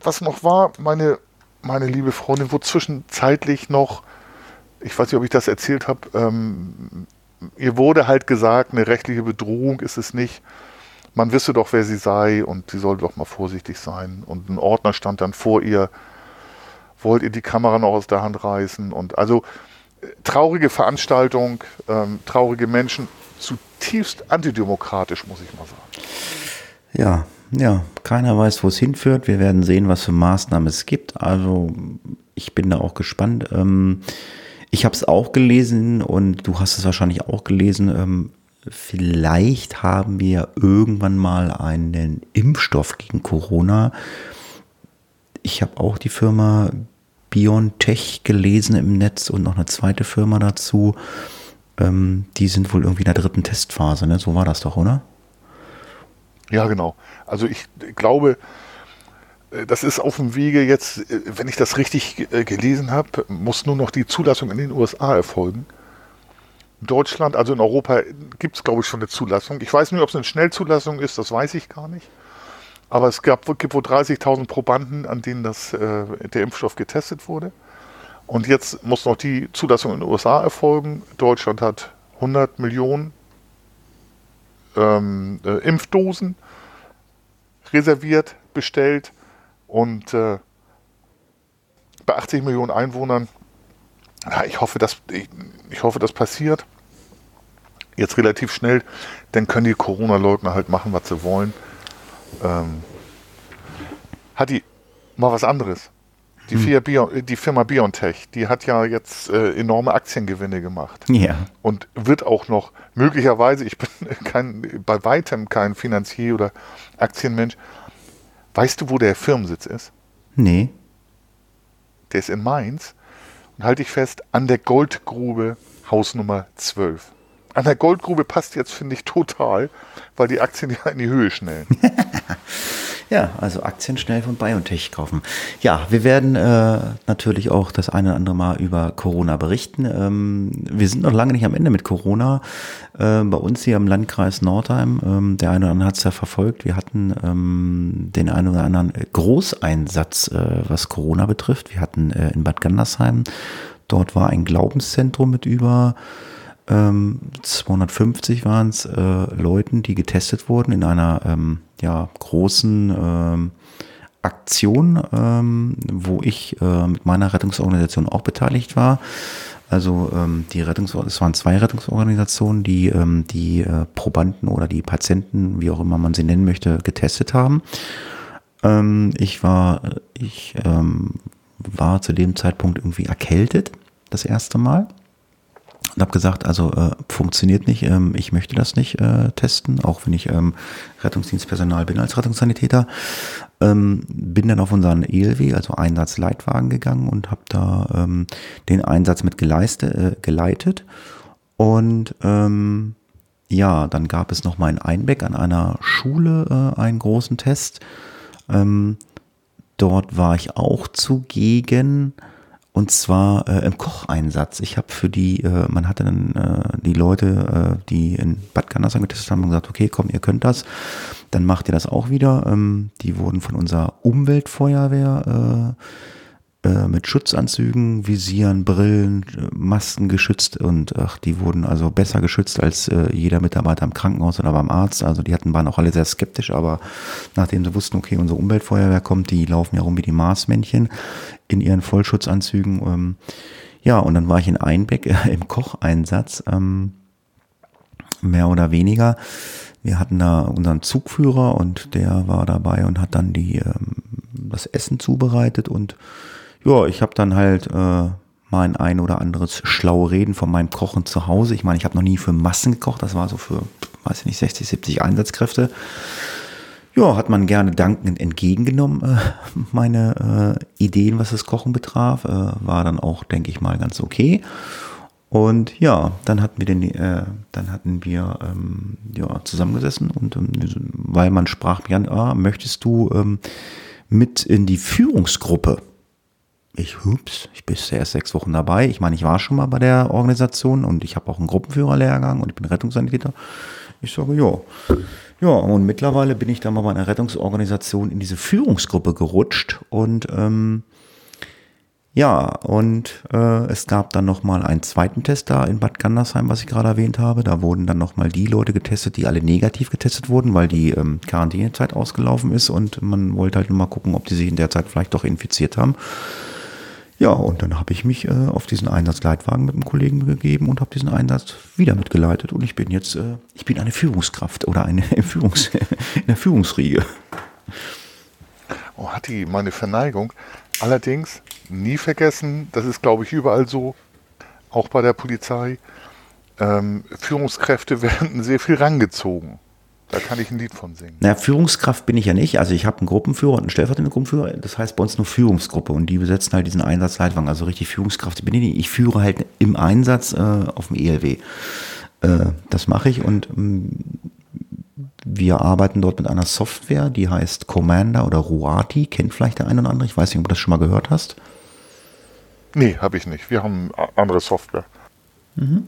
was noch war, meine, meine liebe Freundin wurde zwischenzeitlich noch, ich weiß nicht, ob ich das erzählt habe, ähm, ihr wurde halt gesagt, eine rechtliche Bedrohung ist es nicht. Man wisse doch, wer sie sei und sie sollte doch mal vorsichtig sein. Und ein Ordner stand dann vor ihr, wollt ihr die Kamera noch aus der Hand reißen. Und also äh, traurige Veranstaltung, ähm, traurige Menschen, zutiefst antidemokratisch, muss ich mal sagen. Ja, ja, keiner weiß, wo es hinführt. Wir werden sehen, was für Maßnahmen es gibt. Also ich bin da auch gespannt. Ähm, ich habe es auch gelesen und du hast es wahrscheinlich auch gelesen. Ähm, vielleicht haben wir irgendwann mal einen Impfstoff gegen Corona. Ich habe auch die Firma BioNTech gelesen im Netz und noch eine zweite Firma dazu. Ähm, die sind wohl irgendwie in der dritten Testphase, ne? So war das doch, oder? Ja, genau. Also ich glaube, äh, das ist auf dem Wege jetzt, äh, wenn ich das richtig äh, gelesen habe, muss nur noch die Zulassung in den USA erfolgen. Deutschland, also in Europa, gibt es, glaube ich, schon eine Zulassung. Ich weiß nicht, ob es eine Schnellzulassung ist, das weiß ich gar nicht. Aber es gab, gibt wohl 30.000 Probanden, an denen das, äh, der Impfstoff getestet wurde. Und jetzt muss noch die Zulassung in den USA erfolgen. Deutschland hat 100 Millionen ähm, äh, Impfdosen reserviert, bestellt. Und äh, bei 80 Millionen Einwohnern, ja, ich, hoffe, dass, ich, ich hoffe, das passiert jetzt relativ schnell, dann können die Corona-Leugner halt machen, was sie wollen. Ähm, hat die mal was anderes. Die, hm. Bio, die, Firma BioNTech, die hat ja jetzt äh, enorme Aktiengewinne gemacht. Ja. Und wird auch noch möglicherweise, ich bin *laughs* kein, bei weitem kein Finanzier oder Aktienmensch, Weißt du, wo der Firmensitz ist? Nee. Der ist in Mainz. Und halte ich fest, an der Goldgrube Hausnummer 12. An der Goldgrube passt jetzt, finde ich, total, weil die Aktien ja in die Höhe schnellen. *laughs* Ja, also Aktien schnell von BioNTech kaufen. Ja, wir werden äh, natürlich auch das eine oder andere Mal über Corona berichten. Ähm, wir sind noch lange nicht am Ende mit Corona. Äh, bei uns hier im Landkreis Nordheim, ähm, der eine oder andere hat es ja verfolgt. Wir hatten ähm, den einen oder anderen Großeinsatz, äh, was Corona betrifft. Wir hatten äh, in Bad Gandersheim, dort war ein Glaubenszentrum mit über 250 waren es äh, Leuten, die getestet wurden in einer ähm, ja, großen ähm, Aktion, ähm, wo ich äh, mit meiner Rettungsorganisation auch beteiligt war. Also ähm, die Rettungs es waren zwei Rettungsorganisationen, die ähm, die äh, Probanden oder die Patienten, wie auch immer man sie nennen möchte, getestet haben. Ähm, ich war ich ähm, war zu dem Zeitpunkt irgendwie erkältet das erste Mal und habe gesagt, also äh, funktioniert nicht, ähm, ich möchte das nicht äh, testen, auch wenn ich ähm, Rettungsdienstpersonal bin als Rettungssanitäter. Ähm, bin dann auf unseren ELW, also Einsatzleitwagen gegangen und habe da ähm, den Einsatz mit geleiste, äh, geleitet. Und ähm, ja, dann gab es noch mal in Einbeck an einer Schule äh, einen großen Test. Ähm, dort war ich auch zugegen. Und zwar äh, im Kocheinsatz. Ich habe für die, äh, man hatte dann äh, die Leute, äh, die in Bad Gandersheim getestet haben, gesagt, okay, komm, ihr könnt das. Dann macht ihr das auch wieder. Ähm, die wurden von unserer Umweltfeuerwehr äh, äh, mit Schutzanzügen, Visieren, Brillen, Masken geschützt und ach, die wurden also besser geschützt als äh, jeder Mitarbeiter im Krankenhaus oder beim Arzt. Also die hatten, waren auch alle sehr skeptisch, aber nachdem sie wussten, okay, unsere Umweltfeuerwehr kommt, die laufen ja rum wie die Marsmännchen in ihren Vollschutzanzügen. Ähm, ja, und dann war ich in Einbeck äh, im Kocheinsatz, ähm, mehr oder weniger. Wir hatten da unseren Zugführer und der war dabei und hat dann die, ähm, das Essen zubereitet und ja, ich habe dann halt äh, mein ein oder anderes schlaue Reden von meinem Kochen zu Hause. Ich meine, ich habe noch nie für Massen gekocht, das war so für, weiß ich nicht, 60, 70 Einsatzkräfte. Ja, hat man gerne dankend entgegengenommen, äh, meine äh, Ideen, was das Kochen betraf. Äh, war dann auch, denke ich mal, ganz okay. Und ja, dann hatten wir den, äh, dann hatten wir ähm, ja, zusammengesessen und ähm, weil man sprach an, ah, möchtest du ähm, mit in die Führungsgruppe? Ich, hups, ich bin erst sechs Wochen dabei. Ich meine, ich war schon mal bei der Organisation und ich habe auch einen Gruppenführerlehrgang und ich bin Rettungssanitäter. Ich sage, ja. Ja, und mittlerweile bin ich da mal bei einer Rettungsorganisation in diese Führungsgruppe gerutscht und ähm, ja, und äh, es gab dann nochmal einen zweiten Test da in Bad Gandersheim, was ich gerade erwähnt habe. Da wurden dann nochmal die Leute getestet, die alle negativ getestet wurden, weil die ähm, Quarantänezeit ausgelaufen ist und man wollte halt nur mal gucken, ob die sich in der Zeit vielleicht doch infiziert haben. Ja, und dann habe ich mich äh, auf diesen Einsatzleitwagen mit einem Kollegen gegeben und habe diesen Einsatz wieder mitgeleitet. Und ich bin jetzt, äh, ich bin eine Führungskraft oder eine *laughs* Führungs in der Führungsriege. Oh, hat die meine Verneigung. Allerdings nie vergessen, das ist glaube ich überall so, auch bei der Polizei. Ähm, Führungskräfte *laughs* werden sehr viel rangezogen. Da kann ich ein Lied von singen. Naja, Führungskraft bin ich ja nicht. Also ich habe einen Gruppenführer und einen stellvertretenden Gruppenführer. Das heißt bei uns nur Führungsgruppe und die besetzen halt diesen Einsatzleitwagen. Also richtig Führungskraft bin ich nicht. Ich führe halt im Einsatz äh, auf dem ELW. Äh, das mache ich und ähm, wir arbeiten dort mit einer Software, die heißt Commander oder Ruati. Kennt vielleicht der eine oder andere. Ich weiß nicht, ob du das schon mal gehört hast. Nee, habe ich nicht. Wir haben andere Software. Mhm.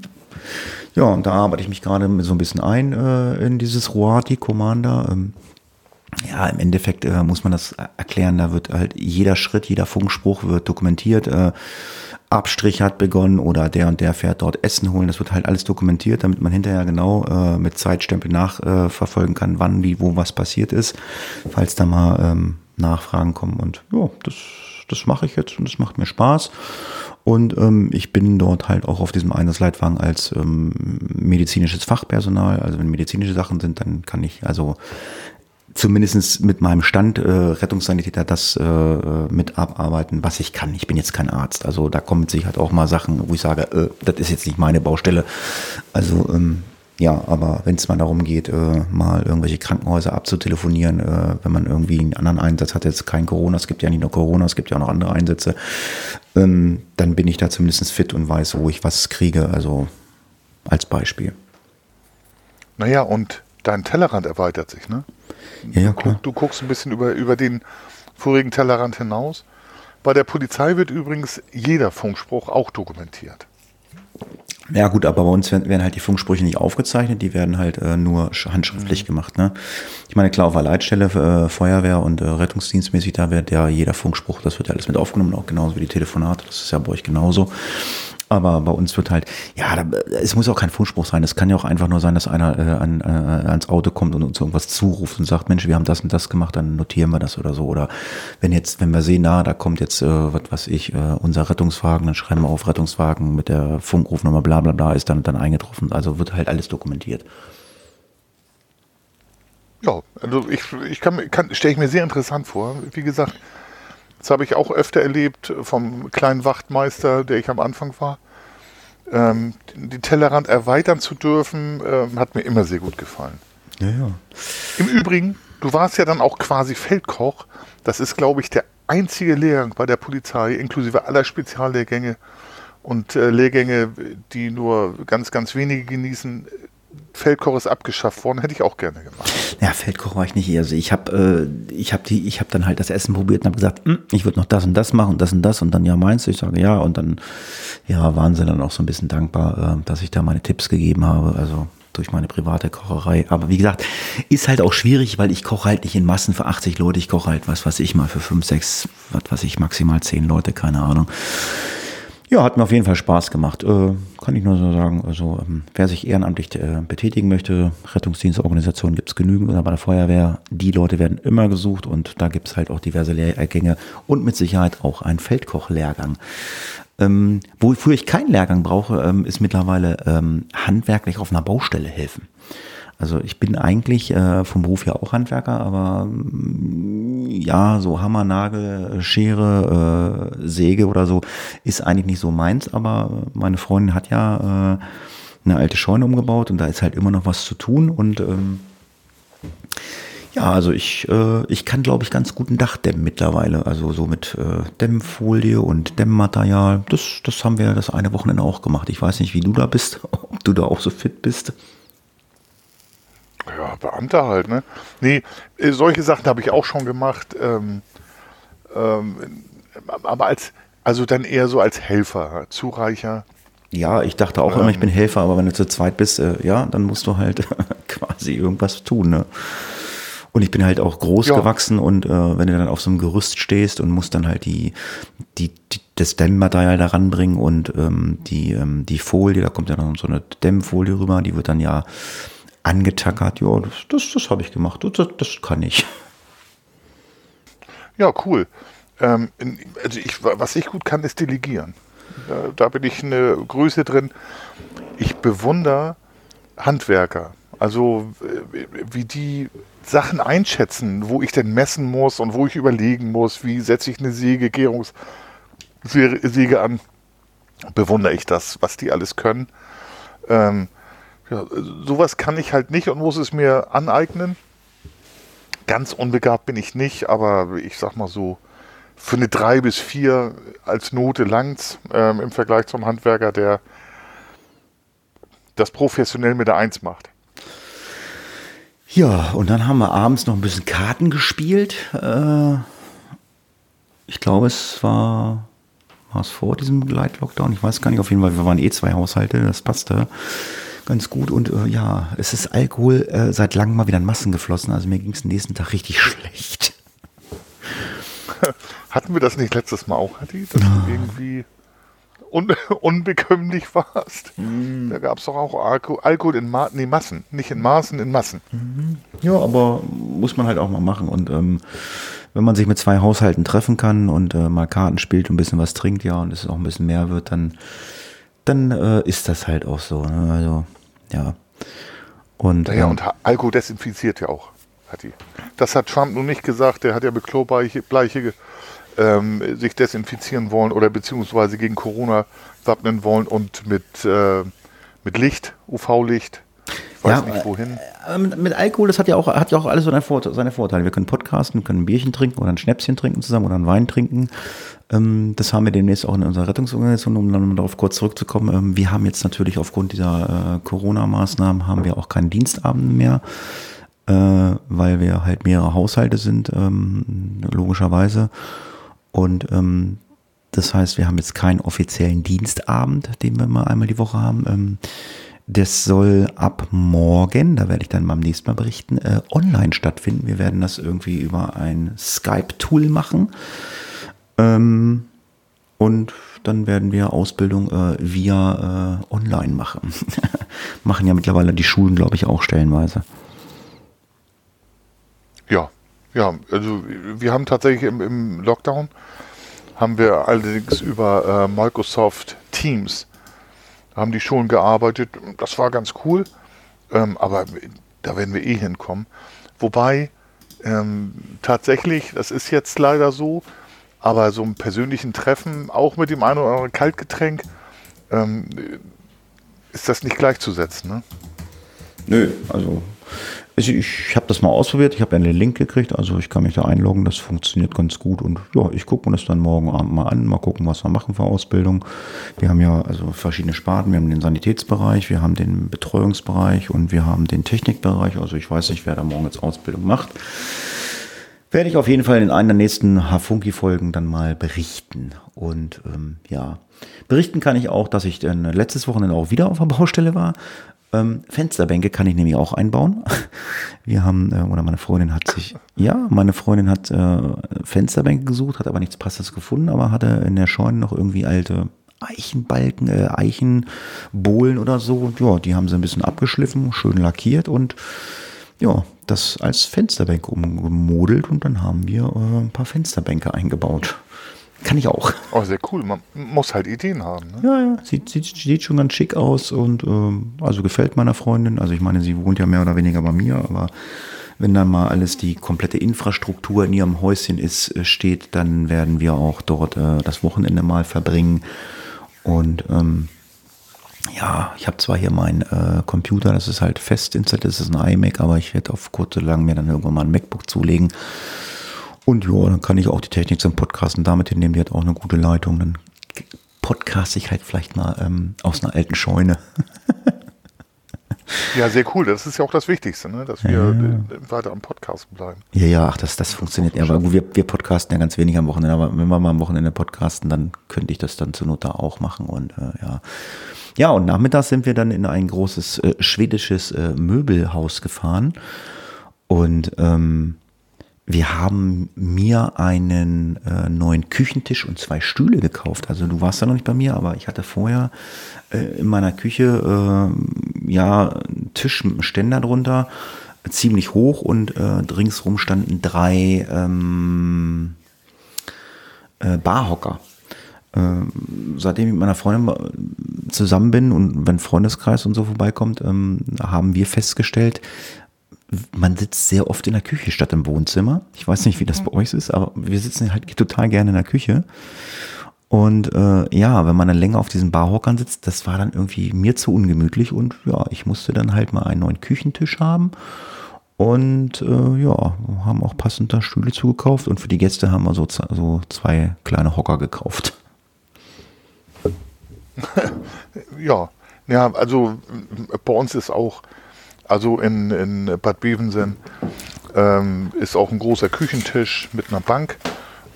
Ja, und da arbeite ich mich gerade so ein bisschen ein äh, in dieses Ruati Commander. Ähm, ja, im Endeffekt äh, muss man das erklären. Da wird halt jeder Schritt, jeder Funkspruch wird dokumentiert. Äh, Abstrich hat begonnen oder der und der fährt dort Essen holen. Das wird halt alles dokumentiert, damit man hinterher genau äh, mit Zeitstempel nachverfolgen kann, wann, wie, wo was passiert ist, falls da mal ähm, Nachfragen kommen. Und ja, das, das mache ich jetzt und das macht mir Spaß. Und ähm, ich bin dort halt auch auf diesem Einsatzleitwagen als ähm, medizinisches Fachpersonal. Also wenn medizinische Sachen sind, dann kann ich also zumindest mit meinem Stand äh, Rettungssanitäter das äh, mit abarbeiten, was ich kann. Ich bin jetzt kein Arzt. Also da kommen mit Sicherheit auch mal Sachen, wo ich sage, äh, das ist jetzt nicht meine Baustelle. Also ähm, ja, aber wenn es mal darum geht, äh, mal irgendwelche Krankenhäuser abzutelefonieren, äh, wenn man irgendwie einen anderen Einsatz hat, jetzt kein Corona, es gibt ja nicht nur Corona, es gibt ja auch noch andere Einsätze, ähm, dann bin ich da zumindest fit und weiß, wo ich was kriege, also als Beispiel. Naja, und dein Tellerrand erweitert sich, ne? Ja, ja, klar. Du, du guckst ein bisschen über, über den vorigen Tellerrand hinaus. Bei der Polizei wird übrigens jeder Funkspruch auch dokumentiert. Ja gut, aber bei uns werden, halt die Funksprüche nicht aufgezeichnet, die werden halt äh, nur handschriftlich mhm. gemacht. Ne? Ich meine, klar, auf der Leitstelle, äh, Feuerwehr und äh, Rettungsdienstmäßig, da wird ja jeder Funkspruch, das wird ja alles mit aufgenommen, auch genauso wie die Telefonate, das ist ja bei euch genauso. Aber bei uns wird halt, ja, da, es muss auch kein Funkspruch sein. Es kann ja auch einfach nur sein, dass einer äh, an, äh, ans Auto kommt und uns irgendwas zuruft und sagt, Mensch, wir haben das und das gemacht, dann notieren wir das oder so. Oder wenn jetzt, wenn wir sehen, na, da kommt jetzt, äh, was weiß ich, äh, unser Rettungswagen, dann schreiben wir auf Rettungswagen mit der Funkrufnummer, bla bla bla, ist dann, dann eingetroffen. Also wird halt alles dokumentiert. Ja, also ich, ich kann, kann stelle ich mir sehr interessant vor. Wie gesagt, das habe ich auch öfter erlebt vom kleinen Wachtmeister, der ich am Anfang war. Ähm, die Tellerrand erweitern zu dürfen, ähm, hat mir immer sehr gut gefallen. Ja, ja. Im Übrigen, du warst ja dann auch quasi Feldkoch. Das ist, glaube ich, der einzige Lehrgang bei der Polizei, inklusive aller Speziallehrgänge und äh, Lehrgänge, die nur ganz, ganz wenige genießen, Feldkoch ist abgeschafft worden, hätte ich auch gerne gemacht. Ja, Feldkoch war ich nicht. Also ich habe äh, ich habe dann halt das Essen probiert und habe gesagt, hm, ich würde noch das und das machen und das und das und dann ja meinst du, ich sage ja und dann ja waren sie dann auch so ein bisschen dankbar, äh, dass ich da meine Tipps gegeben habe, also durch meine private Kocherei. Aber wie gesagt, ist halt auch schwierig, weil ich koche halt nicht in Massen für 80 Leute, ich koche halt was was ich mal für 5, 6, was weiß ich, maximal 10 Leute, keine Ahnung. Ja, hat mir auf jeden Fall Spaß gemacht. Äh, kann ich nur so sagen. Also, ähm, wer sich ehrenamtlich äh, betätigen möchte, Rettungsdienstorganisationen gibt es genügend oder bei der Feuerwehr. Die Leute werden immer gesucht und da gibt es halt auch diverse Lehrgänge und mit Sicherheit auch einen Feldkoch-Lehrgang. Ähm, wofür ich keinen Lehrgang brauche, ähm, ist mittlerweile ähm, handwerklich auf einer Baustelle helfen. Also ich bin eigentlich äh, vom Beruf ja auch Handwerker, aber mm, ja, so Hammer, Nagel, Schere, äh, Säge oder so ist eigentlich nicht so meins. Aber meine Freundin hat ja äh, eine alte Scheune umgebaut und da ist halt immer noch was zu tun. Und ähm, ja, also ich, äh, ich kann, glaube ich, ganz gut ein Dach dämmen mittlerweile. Also so mit äh, Dämmfolie und Dämmmaterial. Das, das haben wir das eine Wochenende auch gemacht. Ich weiß nicht, wie du da bist, *laughs* ob du da auch so fit bist. Ja, Beamter halt, ne? Nee, äh, solche Sachen habe ich auch schon gemacht. Ähm, ähm, aber als, also dann eher so als Helfer, Zureicher. Ja, ich dachte auch ähm, immer, ich bin Helfer, aber wenn du zu zweit bist, äh, ja, dann musst du halt *laughs* quasi irgendwas tun, ne? Und ich bin halt auch groß ja. gewachsen und äh, wenn du dann auf so einem Gerüst stehst und musst dann halt die, die, die das Dämmmaterial da ranbringen und ähm, die, ähm, die Folie, da kommt ja noch so eine Dämmfolie rüber, die wird dann ja angetackert. Ja, das, das, das habe ich gemacht. Das, das kann ich. Ja, cool. Ähm, also ich, was ich gut kann, ist delegieren. Da, da bin ich eine Größe drin. Ich bewundere Handwerker. Also wie die Sachen einschätzen, wo ich denn messen muss und wo ich überlegen muss, wie setze ich eine Säge, Gärungssäge an, bewundere ich das, was die alles können. Ähm, ja, sowas kann ich halt nicht und muss es mir aneignen. Ganz unbegabt bin ich nicht, aber ich sag mal so, für eine 3 bis 4 als Note langt's ähm, im Vergleich zum Handwerker, der das professionell mit der 1 macht. Ja, und dann haben wir abends noch ein bisschen Karten gespielt. Äh, ich glaube, es war, war es vor diesem Light-Lockdown. Ich weiß gar nicht, auf jeden Fall, wir waren eh zwei Haushalte, das passte ganz gut. Und äh, ja, es ist Alkohol äh, seit langem mal wieder in Massen geflossen. Also mir ging es den nächsten Tag richtig *laughs* schlecht. *laughs* Hatten wir das nicht letztes Mal auch, Hatti? Dass du irgendwie un *laughs* unbekömmlich warst. Mm. Da gab es doch auch Alko Alkohol in Ma nee, Massen. Nicht in Maßen, in Massen. Mhm. Ja, aber muss man halt auch mal machen. Und ähm, wenn man sich mit zwei Haushalten treffen kann und äh, mal Karten spielt und ein bisschen was trinkt, ja, und es auch ein bisschen mehr wird, dann, dann äh, ist das halt auch so. Ne? Also ja. Und, naja, ähm, und Alkohol desinfiziert ja auch, hat die. Das hat Trump nun nicht gesagt, der hat ja mit Klobleiche ähm, sich desinfizieren wollen oder beziehungsweise gegen Corona wappnen wollen und mit, äh, mit Licht, UV-Licht. Ich weiß ja, nicht wohin. Äh, mit, mit, Alkohol, das hat ja auch, hat ja auch alles seine, Vorteile. Wir können podcasten, können ein Bierchen trinken oder ein Schnäpschen trinken zusammen oder einen Wein trinken. Ähm, das haben wir demnächst auch in unserer Rettungsorganisation, um dann darauf kurz zurückzukommen. Ähm, wir haben jetzt natürlich aufgrund dieser äh, Corona-Maßnahmen haben wir auch keinen Dienstabend mehr, äh, weil wir halt mehrere Haushalte sind, ähm, logischerweise. Und das heißt, wir haben jetzt keinen offiziellen Dienstabend, den wir mal einmal die Woche haben. Das soll ab morgen, da werde ich dann beim nächsten Mal berichten, äh, online stattfinden. Wir werden das irgendwie über ein Skype-Tool machen. Ähm, und dann werden wir Ausbildung äh, via äh, online machen. *laughs* machen ja mittlerweile die Schulen, glaube ich, auch stellenweise. Ja, ja, also wir haben tatsächlich im, im Lockdown haben wir allerdings über äh, Microsoft Teams haben die Schulen gearbeitet. Das war ganz cool, ähm, aber da werden wir eh hinkommen. Wobei ähm, tatsächlich, das ist jetzt leider so, aber so ein persönlichen Treffen, auch mit dem einen oder anderen Kaltgetränk, ähm, ist das nicht gleichzusetzen. Ne? Nö, also ich, ich habe das mal ausprobiert, ich habe einen Link gekriegt, also ich kann mich da einloggen, das funktioniert ganz gut und ja, ich gucke mir das dann morgen Abend mal an, mal gucken, was wir machen für Ausbildung. Wir haben ja also verschiedene Sparten, wir haben den Sanitätsbereich, wir haben den Betreuungsbereich und wir haben den Technikbereich, also ich weiß nicht, wer da morgen jetzt Ausbildung macht. Werde ich auf jeden Fall in einer der nächsten Hafunki-Folgen dann mal berichten. Und ähm, ja, berichten kann ich auch, dass ich dann letztes Wochenende auch wieder auf der Baustelle war. Ähm, Fensterbänke kann ich nämlich auch einbauen. *laughs* Wir haben, äh, oder meine Freundin hat sich, ja, meine Freundin hat äh, Fensterbänke gesucht, hat aber nichts Passendes gefunden, aber hatte in der Scheune noch irgendwie alte Eichenbalken, äh, Eichenbohlen oder so. Ja, die haben sie ein bisschen abgeschliffen, schön lackiert und ja, das als Fensterbänke umgemodelt und dann haben wir äh, ein paar Fensterbänke eingebaut. Kann ich auch. Oh, sehr cool. Man muss halt Ideen haben. Ne? Ja, ja. Sieht, sieht, sieht schon ganz schick aus und ähm, also gefällt meiner Freundin. Also ich meine, sie wohnt ja mehr oder weniger bei mir, aber wenn dann mal alles die komplette Infrastruktur in ihrem Häuschen ist, äh, steht, dann werden wir auch dort äh, das Wochenende mal verbringen. Und ähm, ja, ich habe zwar hier meinen äh, Computer, das ist halt fest installiert, das ist ein iMac, aber ich werde auf kurze lang mir dann irgendwann mal ein MacBook zulegen und ja, dann kann ich auch die Technik zum Podcasten damit hinnehmen. Die hat auch eine gute Leitung. Dann podcast ich halt vielleicht mal ähm, aus einer alten Scheune. *laughs* Ja, sehr cool. Das ist ja auch das Wichtigste, ne? dass wir ja, ja. weiter am Podcasten bleiben. Ja, ja, ach, das, das funktioniert. Ja, aber wir, wir podcasten ja ganz wenig am Wochenende. Aber wenn wir mal am Wochenende podcasten, dann könnte ich das dann zur Not da auch machen. Und äh, ja. Ja, und nachmittags sind wir dann in ein großes äh, schwedisches äh, Möbelhaus gefahren. Und ähm, wir haben mir einen äh, neuen Küchentisch und zwei Stühle gekauft. Also du warst ja noch nicht bei mir, aber ich hatte vorher äh, in meiner Küche äh, ja einen Tisch mit einem Ständer drunter, ziemlich hoch und äh, ringsrum standen drei ähm, äh, Barhocker. Ähm, seitdem ich mit meiner Freundin zusammen bin und wenn Freundeskreis und so vorbeikommt, ähm, haben wir festgestellt, man sitzt sehr oft in der Küche statt im Wohnzimmer. Ich weiß nicht, wie das bei euch ist, aber wir sitzen halt total gerne in der Küche. Und äh, ja, wenn man dann länger auf diesen Barhockern sitzt, das war dann irgendwie mir zu ungemütlich und ja, ich musste dann halt mal einen neuen Küchentisch haben. Und äh, ja, haben auch passend da Stühle zugekauft und für die Gäste haben wir so, so zwei kleine Hocker gekauft. *laughs* ja, ja, also bei uns ist auch also in, in Bad Bevensen ähm, ist auch ein großer Küchentisch mit einer Bank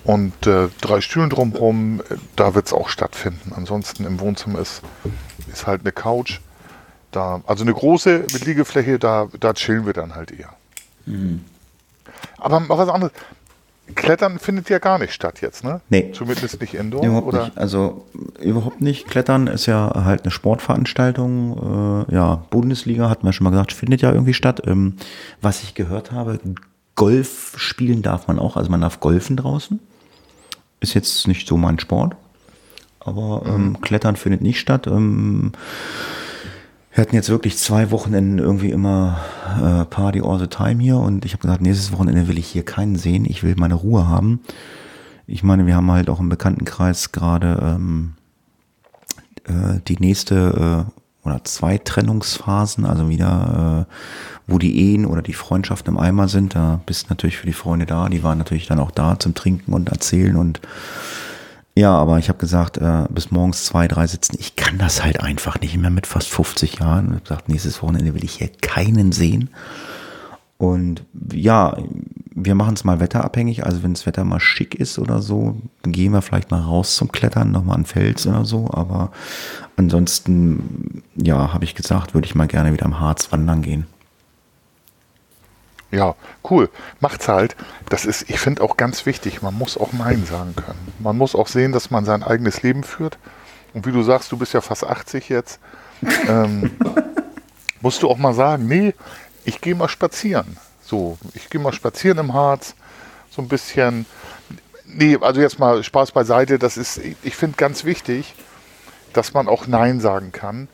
und äh, drei Stühlen drumherum. Da wird es auch stattfinden. Ansonsten im Wohnzimmer ist, ist halt eine Couch. Da, also eine große mit Liegefläche, da, da chillen wir dann halt eher. Mhm. Aber was anderes. Klettern findet ja gar nicht statt jetzt, ne? Nee. Zumindest nicht indoor, überhaupt oder? Nicht. Also überhaupt nicht. Klettern ist ja halt eine Sportveranstaltung. Äh, ja, Bundesliga, hat man schon mal gesagt, findet ja irgendwie statt. Ähm, was ich gehört habe, Golf spielen darf man auch. Also man darf golfen draußen. Ist jetzt nicht so mein Sport. Aber ähm, mhm. Klettern findet nicht statt. Ähm, wir hatten jetzt wirklich zwei Wochenenden irgendwie immer äh, Party all the time hier und ich habe gesagt, nächstes Wochenende will ich hier keinen sehen, ich will meine Ruhe haben. Ich meine, wir haben halt auch im Bekanntenkreis gerade ähm, äh, die nächste äh, oder zwei Trennungsphasen, also wieder, äh, wo die Ehen oder die Freundschaften im Eimer sind. Da bist natürlich für die Freunde da, die waren natürlich dann auch da zum Trinken und Erzählen und ja, aber ich habe gesagt, äh, bis morgens zwei, drei sitzen. Ich kann das halt einfach nicht mehr mit fast 50 Jahren. Ich habe gesagt, nächstes Wochenende will ich hier keinen sehen. Und ja, wir machen es mal wetterabhängig. Also wenn das Wetter mal schick ist oder so, gehen wir vielleicht mal raus zum Klettern, nochmal an Fels oder so. Aber ansonsten, ja, habe ich gesagt, würde ich mal gerne wieder am Harz wandern gehen. Ja, cool. Macht's halt. Das ist, ich finde auch ganz wichtig. Man muss auch Nein sagen können. Man muss auch sehen, dass man sein eigenes Leben führt. Und wie du sagst, du bist ja fast 80 jetzt. ähm, *laughs* musst du auch mal sagen, nee, ich gehe mal spazieren. So, ich gehe mal spazieren im Harz. So ein bisschen. Nee, also jetzt mal Spaß beiseite. Das ist, ich finde ganz wichtig, dass man auch Nein sagen kann.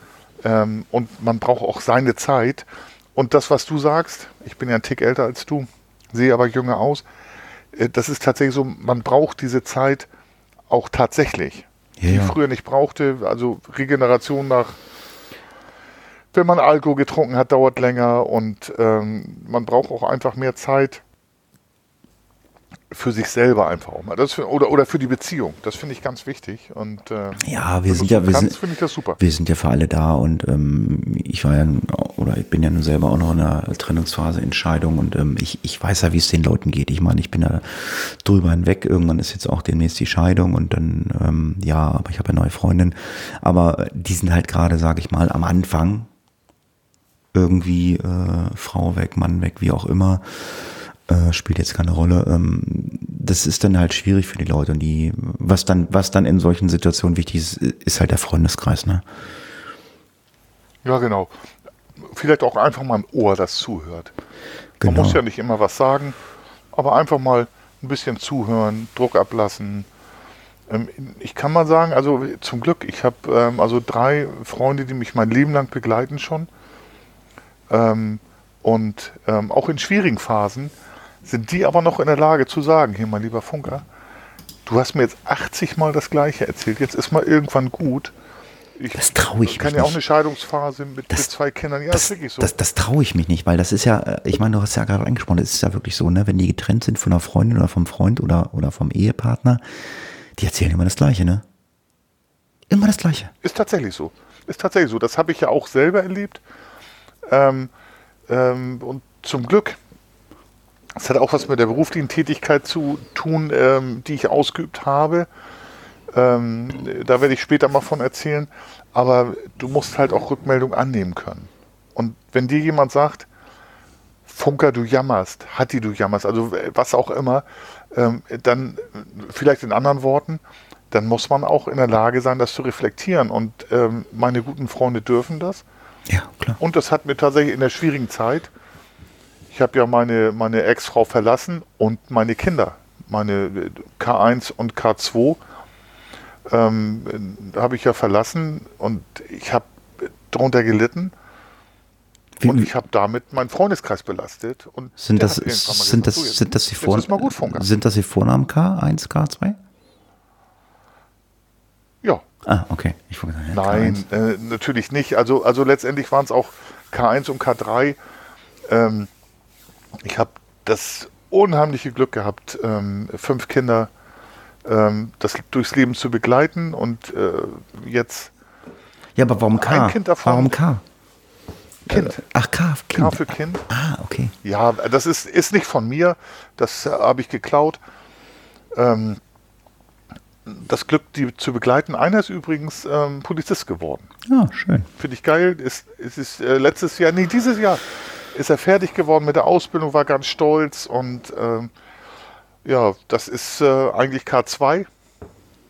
Ähm, und man braucht auch seine Zeit. Und das, was du sagst, ich bin ja ein Tick älter als du, sehe aber jünger aus. Äh, das ist tatsächlich so, man braucht diese Zeit auch tatsächlich. Ja, die ja. früher nicht brauchte. Also Regeneration nach, wenn man Alkohol getrunken hat, dauert länger und ähm, man braucht auch einfach mehr Zeit für sich selber einfach auch mal. Das für, oder, oder für die Beziehung. Das finde ich ganz wichtig. Und, äh, ja, wir sind ja, wir kannst, sind, ich das super. wir sind ja für alle da und ähm, ich war ja, oder ich bin ja nun selber auch noch in einer Trennungsphase, Entscheidung und ähm, ich, ich weiß ja, wie es den Leuten geht. Ich meine, ich bin da drüber hinweg. Irgendwann ist jetzt auch demnächst die Scheidung und dann, ähm, ja, aber ich habe eine neue Freundin. Aber die sind halt gerade, sage ich mal, am Anfang irgendwie äh, Frau weg, Mann weg, wie auch immer äh, spielt jetzt keine Rolle. Ähm, das ist dann halt schwierig für die Leute. Und die, was dann, was dann in solchen Situationen wichtig ist, ist halt der Freundeskreis, ne? Ja, genau. Vielleicht auch einfach mal ein Ohr, das zuhört. Genau. Man muss ja nicht immer was sagen, aber einfach mal ein bisschen zuhören, Druck ablassen. Ähm, ich kann mal sagen, also zum Glück, ich habe ähm, also drei Freunde, die mich mein Leben lang begleiten schon. Ähm, und auch in schwierigen Phasen sind die aber noch in der Lage zu sagen, hier mein lieber Funker, du hast mir jetzt 80 Mal das Gleiche erzählt, jetzt ist mal irgendwann gut. Ich das traue ich mich kann ja auch eine Scheidungsphase mit, das, mit zwei Kindern. Ja, das, das, so. das, das traue ich mich nicht, weil das ist ja, äh, ich meine, du hast ja gerade angesprochen, das ist ja wirklich so, ne, wenn die getrennt sind von einer Freundin oder vom Freund oder, oder vom Ehepartner, die erzählen immer das Gleiche, ne? Immer das Gleiche. Ist tatsächlich so. Ist tatsächlich so. Das habe ich ja auch selber erlebt. Ähm, ähm, und zum Glück es hat auch was mit der beruflichen Tätigkeit zu tun, ähm, die ich ausgeübt habe. Ähm, da werde ich später mal von erzählen. Aber du musst halt auch Rückmeldung annehmen können. Und wenn dir jemand sagt, Funker, du jammerst, Hatti, du jammerst, also was auch immer, ähm, dann vielleicht in anderen Worten, dann muss man auch in der Lage sein, das zu reflektieren. Und ähm, meine guten Freunde dürfen das. Ja, klar. Und das hat mir tatsächlich in der schwierigen Zeit ich habe ja meine, meine Ex-Frau verlassen und meine Kinder, meine K1 und K2, ähm, habe ich ja verlassen und ich habe darunter gelitten. Wie, und ich habe damit meinen Freundeskreis belastet. Und sind, das, sind, das, sind, das die Vornamen, sind das die Vornamen K1, K2? Ja. Ah, okay. Ich sagen, ja, Nein, äh, natürlich nicht. Also, also letztendlich waren es auch K1 und K3. Ähm, ich habe das unheimliche Glück gehabt, ähm, fünf Kinder ähm, das durchs Leben zu begleiten und äh, jetzt. Ja, aber warum K? Ein kind davon, warum K? Kind. Äh, ach, K, kind. K für Kind. Ah, okay. Ja, das ist, ist nicht von mir. Das äh, habe ich geklaut. Ähm, das Glück, die zu begleiten. Einer ist übrigens ähm, Polizist geworden. Ja, ah, schön. Finde ich geil. Ist, ist, ist äh, letztes Jahr, nee, dieses Jahr ist er fertig geworden mit der Ausbildung, war ganz stolz und ähm, ja, das ist äh, eigentlich K2.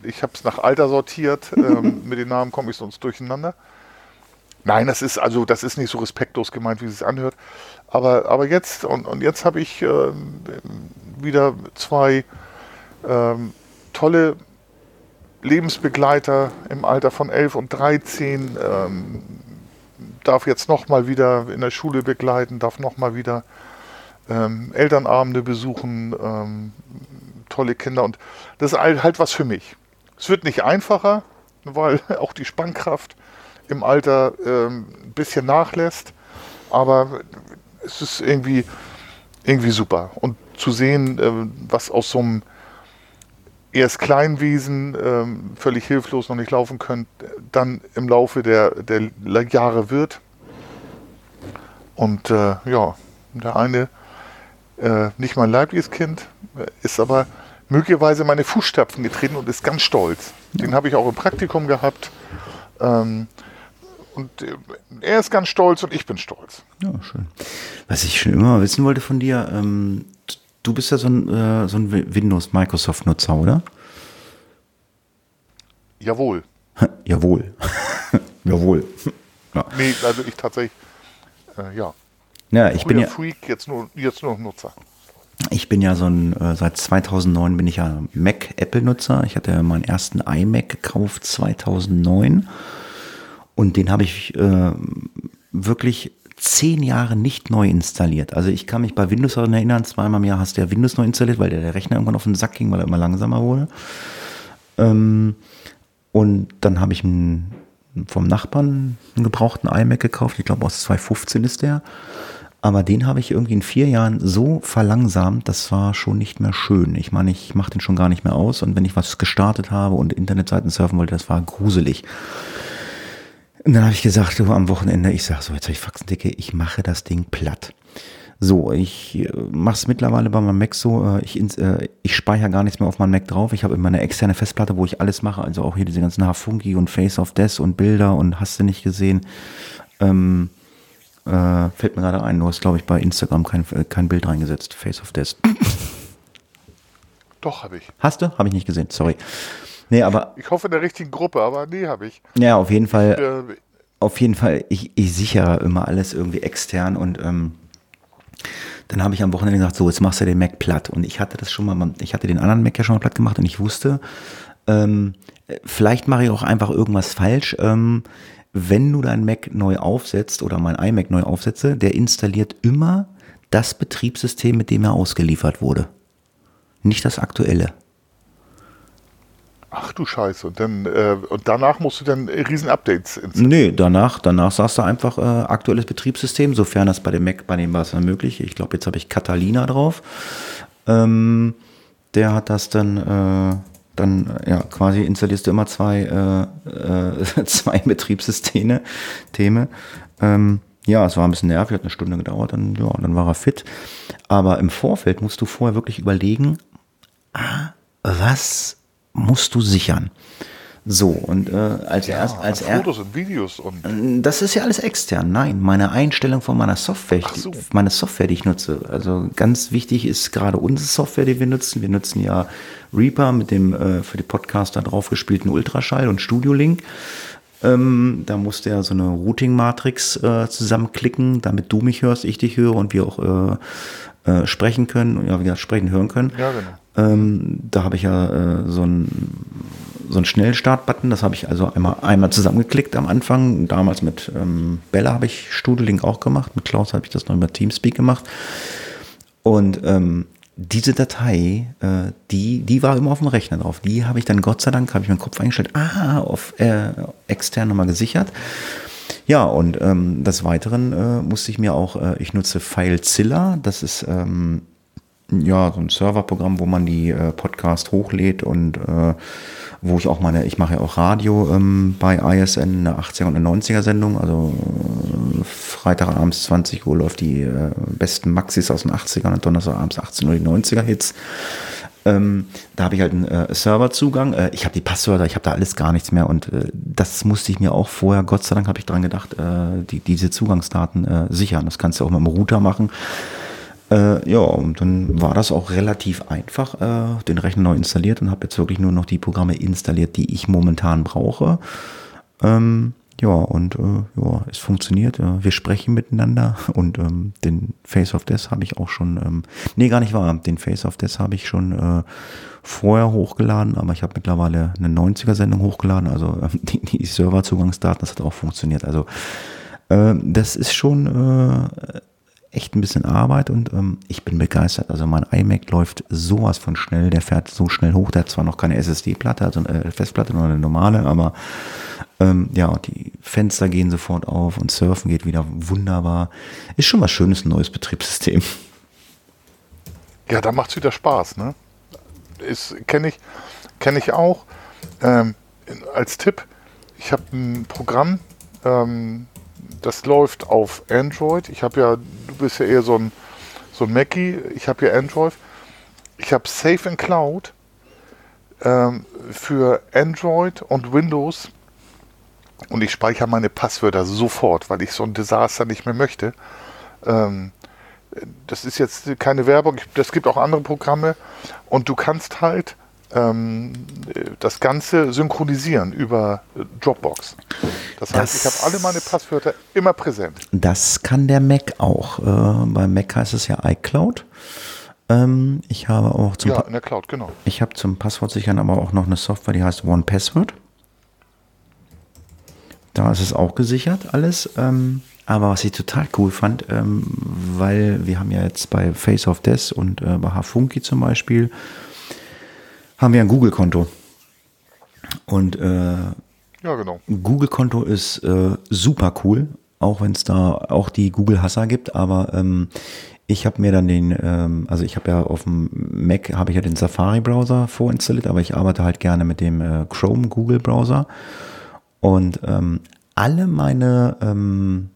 Ich habe es nach Alter sortiert. *laughs* Ähm, mit den Namen komme ich sonst durcheinander. Nein, das ist also das ist nicht so respektlos gemeint, wie es sich anhört. Aber, aber jetzt und, und jetzt habe ich äh, wieder zwei ähm, tolle Lebensbegleiter im Alter von 11 und 13. Ähm, darf jetzt nochmal wieder in der Schule begleiten, darf nochmal wieder ähm, Elternabende besuchen, ähm, tolle Kinder und das ist halt was für mich. Es wird nicht einfacher, weil *laughs* auch die Spannkraft im Alter ähm, ein bisschen nachlässt, aber es ist irgendwie, irgendwie super. Und zu sehen, äh, was aus so einem erst Kleinwesen, ähm, völlig hilflos noch nicht laufen können, dann im Laufe der, der Jahre wird. Und äh, ja, der eine, äh, nicht mein leibliches Kind, ist aber möglicherweise meine Fußstapfen getreten und ist ganz stolz. Den habe ich auch im Praktikum gehabt. Ähm, Und äh, er ist ganz stolz und ich bin stolz. Ja, schön. Was ich schon immer wissen wollte von dir, ähm, du bist ja so ein, äh, so ein Windows-Microsoft-Nutzer, oder? Jawohl. *laughs* Jawohl. *laughs* Jawohl. Ja. Nee, also ich tatsächlich, äh, ja. Ja, ich Früher bin ja. Freak, jetzt nur, jetzt nur Nutzer. Ich bin ja so ein, äh, seit 2009 bin ich ja Mac-Apple-Nutzer. Ich hatte meinen ersten iMac gekauft 2009 und den habe ich äh, wirklich zehn Jahre nicht neu installiert. Also ich kann mich bei Windows daran erinnern, zweimal im Jahr hast du ja Windows neu installiert, weil der, Rechner irgendwann auf den Sack ging, weil er immer langsamer wurde. Ähm, und dann habe ich vom Nachbarn einen gebrauchten iMac gekauft. Ich glaube aus 2015 ist der. Aber den habe ich irgendwie in vier Jahren so verlangsamt, das war schon nicht mehr schön. Ich meine, ich mache den schon gar nicht mehr aus und wenn ich was gestartet habe und Internetseiten surfen wollte, das war gruselig. Und dann habe ich gesagt, so am Wochenende, ich sage so, jetzt habe ich Faxendicke, ich mache das Ding platt. So, ich äh, mache es mittlerweile bei meinem Mac so, äh, ich, äh, ich speichere gar nichts mehr auf meinem Mac drauf. Ich habe immer eine externe Festplatte, wo ich alles mache, also auch hier diese ganzen Hafunki und Face of Death und Bilder und hast du nicht gesehen. Ähm, äh, fällt mir gerade ein, du hast, glaube ich, bei Instagram kein, kein Bild reingesetzt. Face of Death. Doch, habe ich. Hast du? Habe ich nicht gesehen, sorry. Nee, aber. Ich hoffe in der richtigen Gruppe, aber nee, habe ich. Ja, auf jeden Fall. Ich, äh, auf jeden Fall, ich, ich sichere immer alles irgendwie extern und ähm, dann habe ich am Wochenende gesagt, so, jetzt machst du den Mac platt. Und ich hatte das schon mal, ich hatte den anderen Mac ja schon mal platt gemacht und ich wusste, ähm, vielleicht mache ich auch einfach irgendwas falsch. Ähm, wenn du dein Mac neu aufsetzt oder mein iMac neu aufsetze, der installiert immer das Betriebssystem, mit dem er ausgeliefert wurde. Nicht das aktuelle. Ach du Scheiße. Und, dann, äh, und danach musst du dann riesen Updates installieren? Nee, danach, danach sagst du einfach äh, aktuelles Betriebssystem, sofern das bei dem Mac, bei dem war es dann möglich. Ich glaube, jetzt habe ich Catalina drauf. Ähm, der hat das dann äh, dann ja quasi installierst du immer zwei, äh, äh, *laughs* zwei Betriebssysteme. Themen. Ähm, ja, es war ein bisschen nervig, hat eine Stunde gedauert, dann, ja, dann war er fit. Aber im Vorfeld musst du vorher wirklich überlegen, ah, was musst du sichern? So, und äh, als ja, erst als Fotos und Videos und. Äh, das ist ja alles extern. Nein, meine Einstellung von meiner Software, so. meine Software, die ich nutze. Also ganz wichtig ist gerade unsere Software, die wir nutzen. Wir nutzen ja Reaper mit dem äh, für die Podcaster draufgespielten Ultraschall und Studio Link. Ähm, da musste er so eine Routing-Matrix äh, zusammenklicken, damit du mich hörst, ich dich höre und wir auch äh, äh, sprechen können, ja, wie gesagt, sprechen, hören können. Ja, genau. Ähm, da habe ich ja äh, so ein so ein Schnellstart-Button, das habe ich also einmal, einmal zusammengeklickt am Anfang. Damals mit ähm, Bella habe ich Studelink auch gemacht, mit Klaus habe ich das noch über Teamspeak gemacht. Und ähm, diese Datei, äh, die, die war immer auf dem Rechner drauf. Die habe ich dann Gott sei Dank, habe ich meinen Kopf eingestellt, ah, auf äh, extern nochmal gesichert. Ja, und ähm, des Weiteren äh, musste ich mir auch, äh, ich nutze FileZilla, das ist ähm, ja so ein Serverprogramm, wo man die äh, Podcast hochlädt und äh, wo ich auch meine, ich mache ja auch Radio ähm, bei ISN, eine 80er und eine 90er Sendung, also äh, Freitagabends 20 Uhr läuft die äh, besten Maxis aus den 80ern und Donnerstagabends 18 Uhr die 90er Hits. Ähm, da habe ich halt einen äh, Serverzugang. Äh, ich habe die Passwörter, ich habe da alles gar nichts mehr und äh, das musste ich mir auch vorher, Gott sei Dank habe ich dran gedacht, äh, die, diese Zugangsdaten äh, sichern. Das kannst du auch mit dem Router machen. Äh, ja, und dann war das auch relativ einfach, äh, den Rechner neu installiert und habe jetzt wirklich nur noch die Programme installiert, die ich momentan brauche. Ähm, ja, und äh, ja, es funktioniert. Äh, wir sprechen miteinander *laughs* und ähm, den Face of Death habe ich auch schon, ähm, nee, gar nicht wahr, den Face of Death habe ich schon äh, vorher hochgeladen, aber ich habe mittlerweile eine 90er-Sendung hochgeladen, also *laughs* äh, die, die Serverzugangsdaten, das hat auch funktioniert. Also äh, das ist schon äh, echt ein bisschen Arbeit und ähm, ich bin begeistert. Also mein iMac läuft sowas von schnell, der fährt so schnell hoch, der hat zwar noch keine SSD-Platte, also eine Festplatte, nur eine normale, aber ähm, ja, die Fenster gehen sofort auf und Surfen geht wieder wunderbar. Ist schon was Schönes, ein neues Betriebssystem. Ja, da macht es wieder Spaß, ne? Kenne ich, kenn ich auch. Ähm, als Tipp, ich habe ein Programm, ähm, das läuft auf Android. Ich habe ja, bist ja eher so ein, so ein Mackie, ich habe ja Android. Ich habe Safe in Cloud ähm, für Android und Windows und ich speichere meine Passwörter sofort, weil ich so ein Desaster nicht mehr möchte. Ähm, das ist jetzt keine Werbung, das gibt auch andere Programme und du kannst halt das Ganze synchronisieren über Dropbox. Das heißt, das, ich habe alle meine Passwörter immer präsent. Das kann der Mac auch. Äh, beim Mac heißt es ja iCloud. Ähm, ich habe auch zum ja, in der Cloud, genau. Ich habe zum Passwortsichern aber auch noch eine Software, die heißt One Password. Da ist es auch gesichert alles. Ähm, aber was ich total cool fand, ähm, weil wir haben ja jetzt bei Face of Death und äh, bei Hafunki zum Beispiel, haben wir ein Google-Konto. Und äh, ja, genau. Google-Konto ist äh, super cool, auch wenn es da auch die Google-Hasser gibt, aber ähm, ich habe mir dann den, ähm, also ich habe ja auf dem Mac habe ich ja den Safari-Browser vorinstalliert, aber ich arbeite halt gerne mit dem äh, Chrome Google-Browser. Und ähm, alle meine ähm,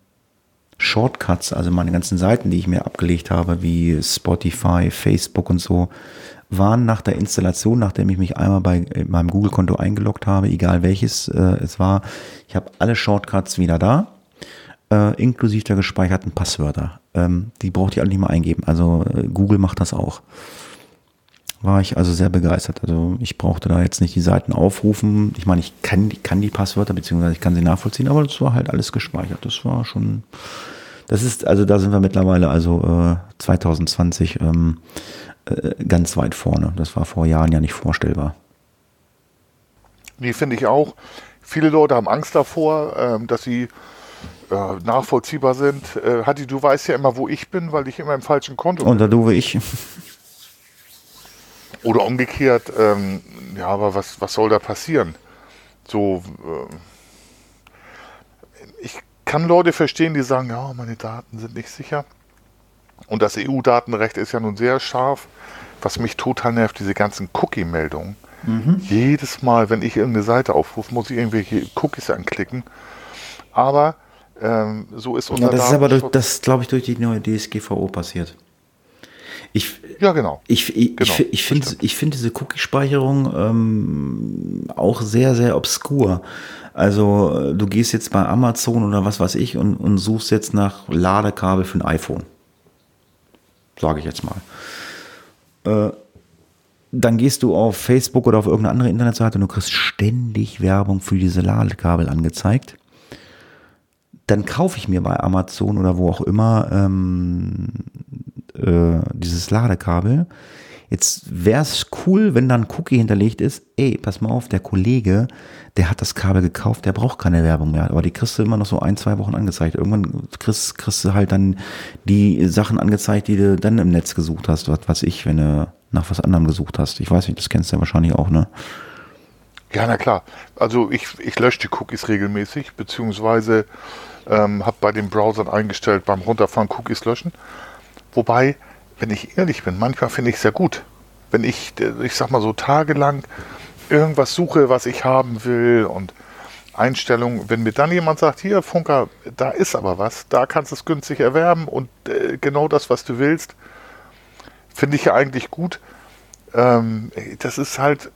Shortcuts, also meine ganzen Seiten, die ich mir abgelegt habe, wie Spotify, Facebook und so, waren nach der Installation, nachdem ich mich einmal bei meinem Google-Konto eingeloggt habe, egal welches äh, es war, ich habe alle Shortcuts wieder da, äh, inklusive der gespeicherten Passwörter. Ähm, die braucht ihr alle nicht mehr eingeben. Also äh, Google macht das auch. War ich also sehr begeistert. Also ich brauchte da jetzt nicht die Seiten aufrufen. Ich meine, ich kann, ich kann die Passwörter, beziehungsweise ich kann sie nachvollziehen, aber das war halt alles gespeichert. Das war schon, das ist, also da sind wir mittlerweile, also äh, 2020, ähm, äh, ganz weit vorne. Das war vor Jahren ja nicht vorstellbar. Nee, finde ich auch. Viele Leute haben Angst davor, ähm, dass sie äh, nachvollziehbar sind. Äh, Hatti, du weißt ja immer, wo ich bin, weil ich immer im falschen Konto bin. Und da du wie ich. *laughs* Oder umgekehrt, ähm, ja, aber was, was soll da passieren? So, äh, ich kann Leute verstehen, die sagen, ja, meine Daten sind nicht sicher. Und das EU-Datenrecht ist ja nun sehr scharf. Was mich total nervt, diese ganzen Cookie-Meldungen. Mhm. Jedes Mal, wenn ich irgendeine Seite aufrufe, muss ich irgendwelche Cookies anklicken. Aber ähm, so ist unser ja, Das ist aber, durch, das glaube ich, durch die neue DSGVO passiert. Ich, ja, genau. Ich, ich, genau, ich, ich finde find diese Cookie-Speicherung ähm, auch sehr, sehr obskur. Also du gehst jetzt bei Amazon oder was weiß ich und, und suchst jetzt nach Ladekabel für ein iPhone sage ich jetzt mal. Äh, dann gehst du auf Facebook oder auf irgendeine andere Internetseite und du kriegst ständig Werbung für diese Ladekabel angezeigt. Dann kaufe ich mir bei Amazon oder wo auch immer ähm, äh, dieses Ladekabel. Jetzt wäre es cool, wenn da ein Cookie hinterlegt ist. Ey, pass mal auf, der Kollege, der hat das Kabel gekauft, der braucht keine Werbung mehr. Aber die kriegst du immer noch so ein, zwei Wochen angezeigt. Irgendwann kriegst, kriegst du halt dann die Sachen angezeigt, die du dann im Netz gesucht hast. Was weiß ich, wenn du nach was anderem gesucht hast. Ich weiß nicht, das kennst du ja wahrscheinlich auch, ne? Ja, na klar. Also ich, ich lösche die Cookies regelmäßig, beziehungsweise ähm, habe bei den Browsern eingestellt, beim Runterfahren Cookies löschen. Wobei wenn ich ehrlich bin, manchmal finde ich es ja gut. Wenn ich, ich sag mal so tagelang irgendwas suche, was ich haben will und Einstellungen, wenn mir dann jemand sagt, hier Funker, da ist aber was, da kannst du es günstig erwerben und äh, genau das, was du willst, finde ich ja eigentlich gut. Ähm, das ist halt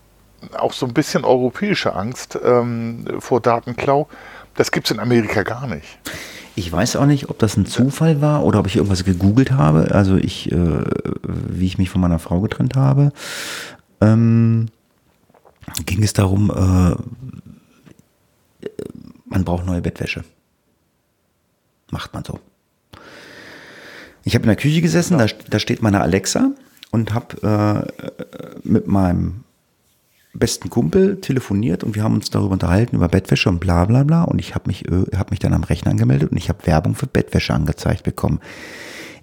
auch so ein bisschen europäische Angst ähm, vor Datenklau. Das gibt es in Amerika gar nicht. Ich weiß auch nicht, ob das ein Zufall war oder ob ich irgendwas gegoogelt habe. Also ich, äh, wie ich mich von meiner Frau getrennt habe, ähm, ging es darum, äh, man braucht neue Bettwäsche. Macht man so. Ich habe in der Küche gesessen, da, da, steht meine Alexa und habe äh, mit meinem besten Kumpel telefoniert und wir haben uns darüber unterhalten, über Bettwäsche und bla bla bla. Und ich habe mich, äh, hab mich dann am Rechner angemeldet und ich habe Werbung für Bettwäsche angezeigt bekommen.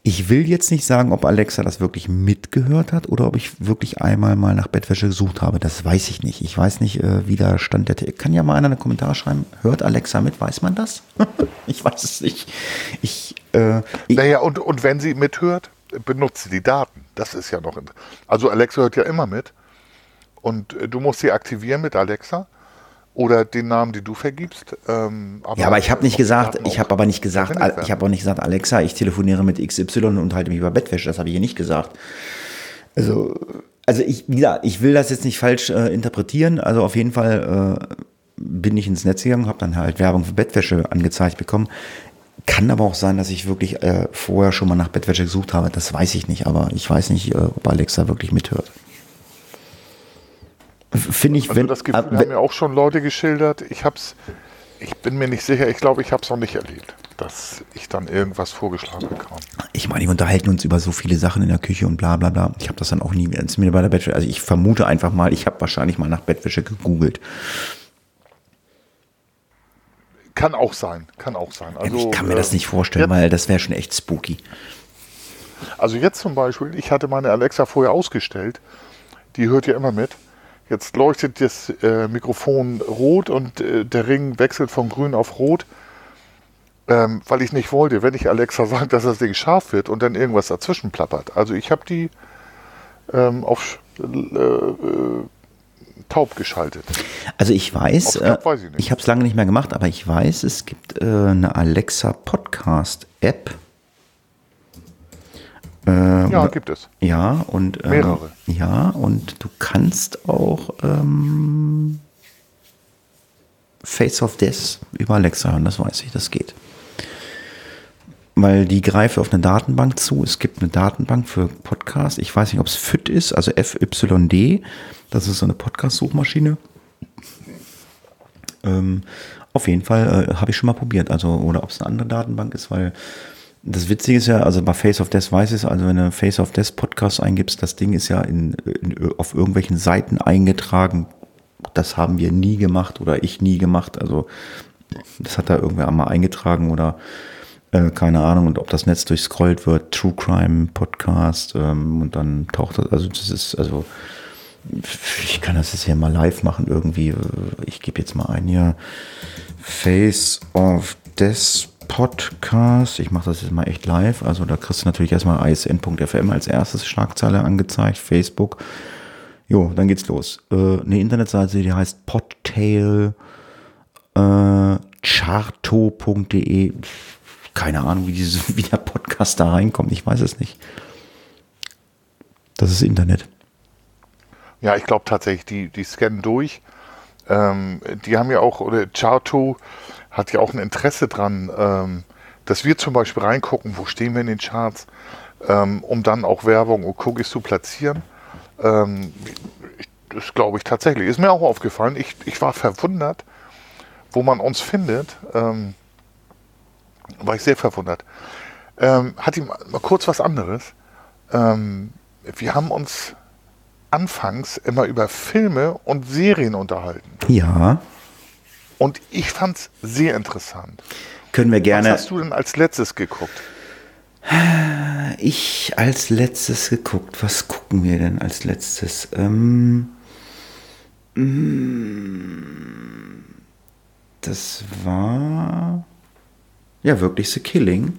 Ich will jetzt nicht sagen, ob Alexa das wirklich mitgehört hat oder ob ich wirklich einmal mal nach Bettwäsche gesucht habe. Das weiß ich nicht. Ich weiß nicht, äh, wie der Stand der. Kann ja mal einer eine Kommentar schreiben. Hört Alexa mit? Weiß man das? *laughs* ich weiß es nicht. Ich, äh, ich naja, und, und wenn sie mithört, benutzt sie die Daten. Das ist ja noch. Also Alexa hört ja immer mit. Und äh, du musst sie aktivieren mit Alexa oder den Namen, den du vergibst. Ähm, aber ja, aber ich habe nicht gesagt, ich habe aber nicht gesagt, ich habe auch nicht gesagt, Alexa, ich telefoniere mit XY und halte mich über Bettwäsche. Das habe ich hier nicht gesagt. Also, also ich, wie gesagt, ich will das jetzt nicht falsch äh, interpretieren. Also auf jeden Fall bin ich ins Netz gegangen, habe dann halt Werbung für Bettwäsche angezeigt bekommen. Kann aber auch sein, dass ich wirklich äh, vorher schon mal nach Bettwäsche gesucht habe. Das weiß ich nicht, aber ich weiß nicht, äh, ob Alexa wirklich mithört. Finde ich, Also wenn, das Gefühl äh, haben mir auch schon Leute geschildert. Ich hab's, ich bin mir nicht sicher, ich glaube, ich habe es noch nicht erlebt, dass ich dann irgendwas vorgeschlagen bekam. ich meine, wir unterhalten uns über so viele Sachen in der Küche und bla bla bla. Ich habe das dann auch nie als mir bei der Bettwäsche. Also ich vermute einfach mal, ich habe wahrscheinlich mal nach Bettwäsche gegoogelt. Kann auch sein, kann auch sein. Also, ich kann mir das äh, nicht vorstellen, jetzt- weil das wäre schon echt spooky. Also jetzt zum Beispiel, ich hatte meine Alexa vorher ausgestellt, die hört ja immer mit. Jetzt leuchtet das äh, Mikrofon rot und äh, der Ring wechselt von grün auf rot, ähm, weil ich nicht wollte, wenn ich Alexa *laughs* sage, dass das Ding scharf wird und dann irgendwas dazwischen plappert. Also ich habe die ähm, auf äh, äh, taub geschaltet. Also ich weiß, Ob's äh, weiß ich ich habe es lange nicht mehr gemacht, aber ich weiß, es gibt äh, eine Alexa Podcast App. Ähm, Ja, gibt es. ja, und ähm, Mehrere. Ja, und du kannst auch ähm, Face of Death über Alexa hören, das weiß ich, das geht. Weil die greife auf eine Datenbank zu. Es gibt eine Datenbank für Podcasts. Ich weiß nicht, ob es FIT ist, also FYD. Das ist so eine Podcast-Suchmaschine. Ähm, auf jeden Fall äh, habe ich schon mal probiert. Also, oder ob es eine andere Datenbank ist, weil das Witzige ist ja, also bei Face of Death weiß ich es, also wenn du Face of Death Podcast eingibst, das Ding ist ja in, in, auf irgendwelchen Seiten eingetragen. Das haben wir nie gemacht oder ich nie gemacht. Also das hat da irgendwer einmal eingetragen oder äh, keine Ahnung. Und ob das Netz durchscrollt wird, True Crime Podcast ähm, und dann taucht das, also das ist, also ich kann das jetzt hier mal live machen irgendwie. Ich gebe jetzt mal ein hier Face of Death Podcast. Ich mache das jetzt mal echt live. Also da kriegst du natürlich erstmal isn.fm als erstes Schlagzeile angezeigt, Facebook. Jo, dann geht's los. Äh, eine Internetseite, die heißt podtail äh, charto.de. Keine Ahnung, wie, diese, *laughs* wie der Podcast da reinkommt. Ich weiß es nicht. Das ist Internet. Ja, ich glaube tatsächlich, die, die scannen durch. Ähm, die haben ja auch, oder Charto hat ja auch ein Interesse dran, ähm, dass wir zum Beispiel reingucken, wo stehen wir in den Charts, ähm, um dann auch Werbung und Cookies zu platzieren. Ähm, das glaube ich tatsächlich. Ist mir auch aufgefallen. Ich, ich war verwundert, wo man uns findet. Ähm, war ich sehr verwundert. Ähm, hat ihm mal kurz was anderes. Ähm, wir haben uns anfangs immer über Filme und Serien unterhalten. Ja, Und ich fand es sehr interessant. können wir Was gerne. hast du denn als letztes geguckt? Ich als letztes geguckt. Was gucken wir denn als letztes? Ähm, mm, das war ja wirklich The Killing.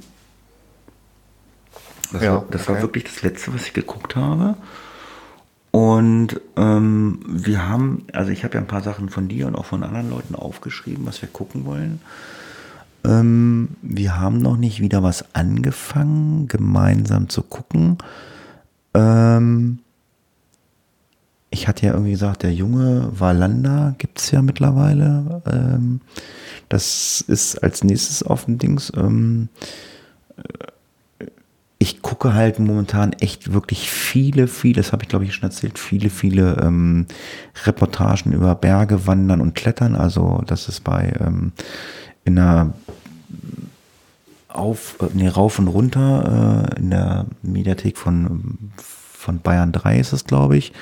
Das, Ja, war, das war okay. wirklich das letzte, was ich geguckt habe. Und ähm, wir haben, also ich habe ja ein paar Sachen von dir und auch von anderen Leuten aufgeschrieben, was wir gucken wollen. Ähm, wir haben noch nicht wieder was angefangen, gemeinsam zu gucken. Ähm, ich hatte ja irgendwie gesagt, der junge Valanda gibt es ja mittlerweile. Ähm, das ist als nächstes auf dem Dings. Ähm, ich gucke halt momentan echt wirklich viele, viele, das habe ich glaube ich schon erzählt, viele, viele ähm, Reportagen über Berge, Wandern und Klettern. Also das ist bei ähm, in einer auf, äh, nee, rauf und runter äh, in der Mediathek von, von Bayern 3 ist es, glaube ich.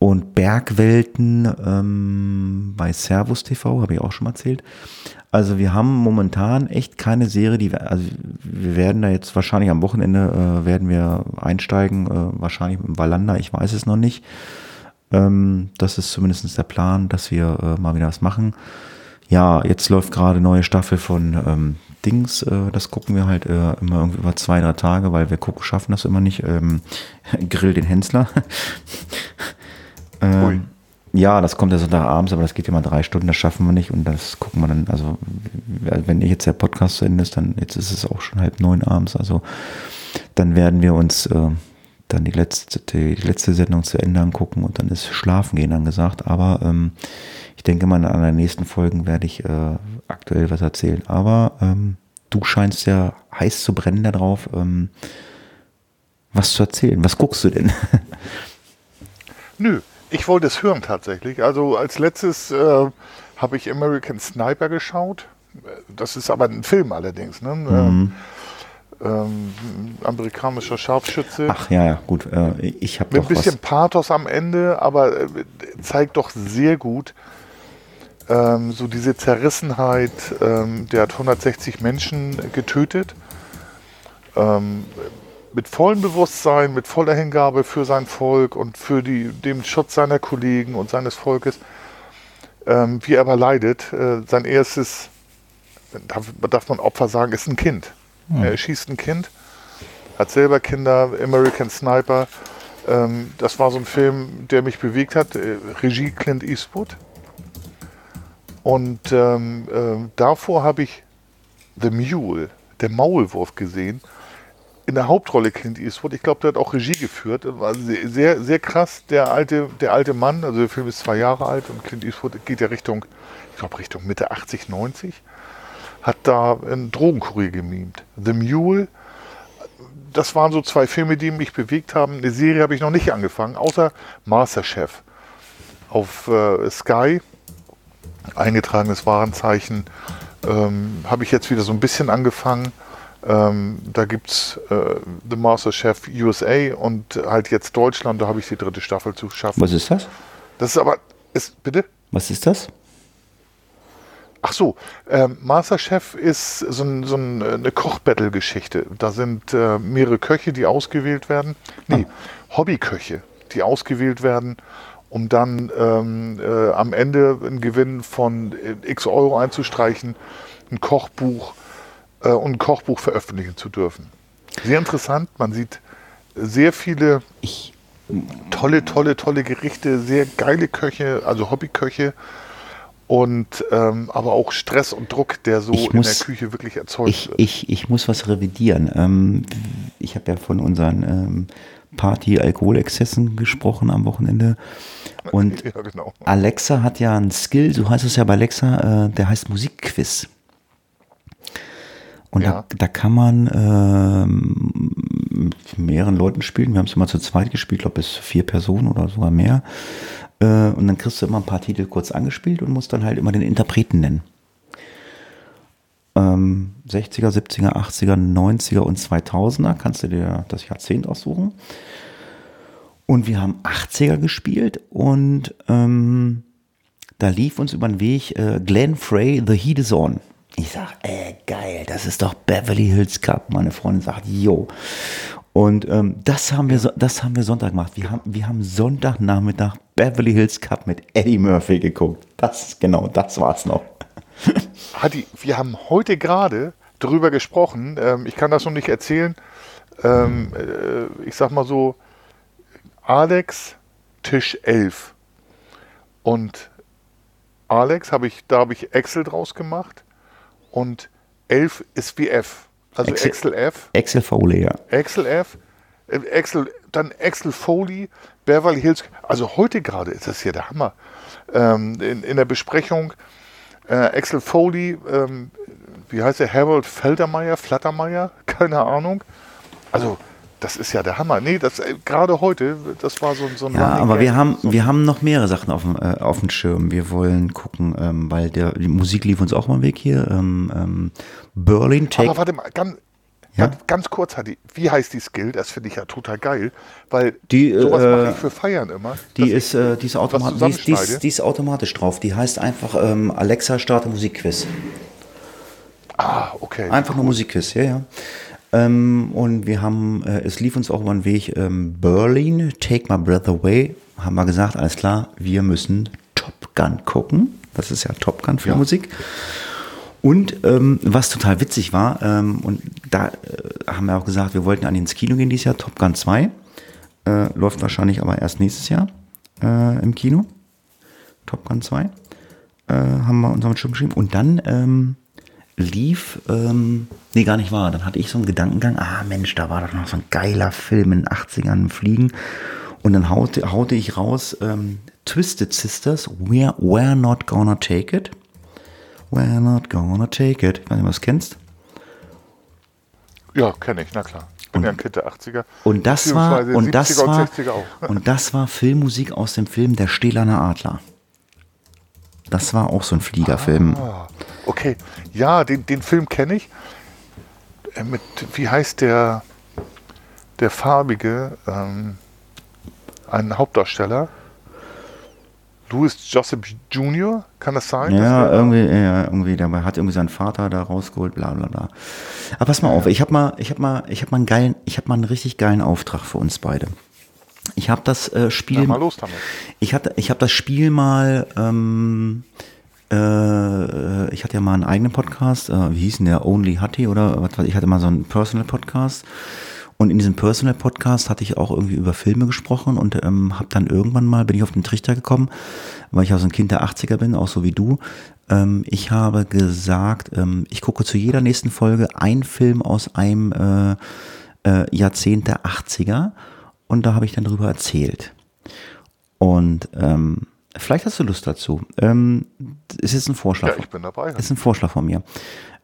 Und Bergwelten ähm, bei Servus TV, habe ich auch schon mal erzählt. Also wir haben momentan echt keine Serie, die wir, also wir werden da jetzt wahrscheinlich am Wochenende äh, werden wir einsteigen, äh, wahrscheinlich dem Valanda, ich weiß es noch nicht. Ähm, das ist zumindest der Plan, dass wir äh, mal wieder was machen. Ja, jetzt läuft gerade neue Staffel von ähm, Dings, äh, das gucken wir halt äh, immer irgendwie über zwei, drei Tage, weil wir gucken, schaffen das immer nicht. Ähm, *laughs* Grill den Hensler. Ähm, ja, das kommt ja Sonntagabends, aber das geht immer drei Stunden, das schaffen wir nicht und das gucken wir dann, also wenn jetzt der Podcast zu Ende ist, dann jetzt ist es auch schon halb neun abends, also dann werden wir uns äh, dann die letzte, die letzte Sendung zu Ende angucken und dann ist Schlafen gehen angesagt. Aber ähm, ich denke mal, an den nächsten Folgen werde ich äh, aktuell was erzählen. Aber ähm, du scheinst ja heiß zu brennen darauf, ähm, was zu erzählen. Was guckst du denn? Nö, ich wollte es hören tatsächlich. Also als letztes äh, habe ich American Sniper geschaut. Das ist aber ein Film allerdings. Ne? Mhm. Ähm, amerikanischer Scharfschütze. Ach ja, ja, gut. Äh, ich habe Mit ein bisschen was. Pathos am Ende, aber äh, zeigt doch sehr gut ähm, so diese Zerrissenheit. Ähm, der hat 160 Menschen getötet. Mit vollem Bewusstsein, mit voller Hingabe für sein Volk und für die, den Schutz seiner Kollegen und seines Volkes, ähm, wie er aber leidet. Äh, sein erstes, darf, darf, man Opfer sagen, ist ein Kind. Hm. Er schießt ein Kind, hat selber Kinder, American Sniper. Ähm, das war so ein Film, der mich bewegt hat. Äh, Regie Clint Eastwood. Und ähm, äh, davor habe ich The Mule, der Maulwurf gesehen in der Hauptrolle Clint Eastwood. Ich glaube, der hat auch Regie geführt. War sehr, sehr krass. Der alte, der alte Mann, also der Film ist zwei Jahre alt und Clint Eastwood geht ja Richtung, ich glaube, Richtung Mitte 80, 90. Hat da einen Drogenkurier gemimt. The Mule, das waren so zwei Filme, die mich bewegt haben. Eine Serie habe ich noch nicht angefangen, außer Masterchef auf äh, Sky. Eingetragenes Warenzeichen. Ähm, habe ich jetzt wieder so ein bisschen angefangen ähm, da gibt es äh, The Master Chef USA und halt jetzt Deutschland, da habe ich die dritte Staffel zu schaffen. Was ist das? Das ist aber, ist, bitte? Was ist das? Ach so, äh, Masterchef ist so, ein, so ein, eine Kochbattle-Geschichte. Da sind äh, mehrere Köche, die ausgewählt werden. Nee, ah. Hobbyköche, die ausgewählt werden, um dann ähm, äh, am Ende einen Gewinn von äh, x Euro einzustreichen, ein Kochbuch äh, und ein Kochbuch veröffentlichen zu dürfen. Sehr interessant, man sieht sehr viele ich, tolle, tolle, tolle Gerichte, sehr geile Köche, also Hobbyköche und ähm, aber auch Stress und Druck, der so ich in muss, der Küche wirklich erzeugt ich, wird. Ich, ich muss was revidieren. Ähm, ich habe ja von unseren ähm, Party-Alkoholexzessen gesprochen am Wochenende. *laughs* Und ja, genau. Alexa hat ja einen Skill, so heißt es ja bei Alexa, äh, der heißt Musikquiz. Und ja. da, da kann man ähm, mit mehreren Leuten spielen. Wir haben es immer zu zweit gespielt, glaube bis vier Personen oder sogar mehr. Äh, und dann kriegst du immer ein paar Titel kurz angespielt und musst dann halt immer den Interpreten nennen. Ähm, 60er, 70er, 80er, 90er und 2000er kannst du dir das Jahrzehnt aussuchen. Und wir haben 80er gespielt und ähm, da lief uns über den Weg äh, Glenn Frey, The Heat is On. Ich sag, ey, geil, das ist doch Beverly Hills Cup. Meine Freundin sagt, yo. Und ähm, das, haben wir, das haben wir Sonntag gemacht. Wir haben, wir haben Sonntagnachmittag Beverly Hills Cup mit Eddie Murphy geguckt. Das, genau, das war's noch. *laughs* Hadi, wir haben heute gerade darüber gesprochen. Ähm, ich kann das noch nicht erzählen. Ähm, äh, ich sag mal so, Alex, Tisch 11. Und Alex, habe ich, da habe ich Excel draus gemacht und 11 ist wie F. Also Excel, Excel F. Excel Foley, ja. Excel F. Excel, dann Excel Foley, Beverly Hills. Also heute gerade ist das hier der Hammer. Ähm, in, in der Besprechung äh, Excel Foley, ähm, wie heißt der? Harold Feldermeier, Flattermeier, *laughs* keine Ahnung. Also das ist ja der Hammer. Nee, das äh, gerade heute, das war so, so ein Ja, aber wir haben, wir haben noch mehrere Sachen auf dem, äh, auf dem Schirm. Wir wollen gucken, ähm, weil der, die Musik lief uns auch mal weg hier. Ähm, ähm, Berlin Take. Aber warte mal, ganz, ja? ganz kurz, Hadi, wie heißt die Skill? Das finde ich ja total geil, weil die, sowas äh, mache ich für Feiern immer. Die ist, äh, die, ist automatisch, die, die, ist, die ist automatisch drauf. Die heißt einfach ähm, Alexa starte Musikquiz. Ah, okay. Einfach cool. nur Musikquiz, ja, ja. Ähm, und wir haben, äh, es lief uns auch über den Weg ähm, Berlin, Take My Breath Away. Haben wir gesagt, alles klar, wir müssen Top Gun gucken. Das ist ja Top Gun für ja. Musik. Und ähm, was total witzig war, ähm, und da äh, haben wir auch gesagt, wir wollten an ins Kino gehen dieses Jahr, Top Gun 2. Äh, läuft wahrscheinlich aber erst nächstes Jahr äh, im Kino. Top Gun 2. Äh, haben wir uns am Schirm geschrieben. Und dann ähm, lief, ähm, nee, gar nicht wahr. Dann hatte ich so einen Gedankengang, ah Mensch, da war doch noch so ein geiler Film in den 80ern, Fliegen. Und dann haute, haute ich raus, ähm, Twisted Sisters, we're, we're not gonna take it. We're not gonna take it. Ich weiß nicht, das kennst. Ja, kenne ich, na klar. Bin ja ein Kind der 80er. Und das war, und das 70er war, 60er auch. *laughs* und das war Filmmusik aus dem Film Der Stählerne Adler. Das war auch so ein Fliegerfilm. Ah, okay. Ja, den, den Film kenne ich. Äh, Mit, wie heißt der, der farbige, ähm, ein Hauptdarsteller? Louis Joseph Jr., kann das sein? Das Ja, wär- irgendwie, ja, irgendwie, der hat irgendwie seinen Vater da rausgeholt, bla bla bla. Aber pass mal auf, ich habe mal, ich habe mal, ich habe mal einen geilen, ich habe mal einen richtig geilen Auftrag für uns beide. Ich habe das äh, Spiel, Ja, mal los damit. ich hatte, ich habe das Spiel mal, ähm, äh, ich hatte ja mal einen eigenen Podcast, äh, wie hieß denn der, Only Hattie oder was weiß ich, hatte mal so einen Personal Podcast. Und in diesem Personal Podcast hatte ich auch irgendwie über Filme gesprochen und ähm, habe dann irgendwann mal, bin ich auf den Trichter gekommen, weil ich ja so ein Kind der 80er bin, auch so wie du. Ähm, ich habe gesagt, ähm, ich gucke zu jeder nächsten Folge einen Film aus einem äh, äh, Jahrzehnt der 80er und da habe ich dann drüber erzählt. Und ähm, vielleicht hast du Lust dazu. Ähm, es ist ein Vorschlag. Ja, ich bin dabei. ist ein Vorschlag von mir.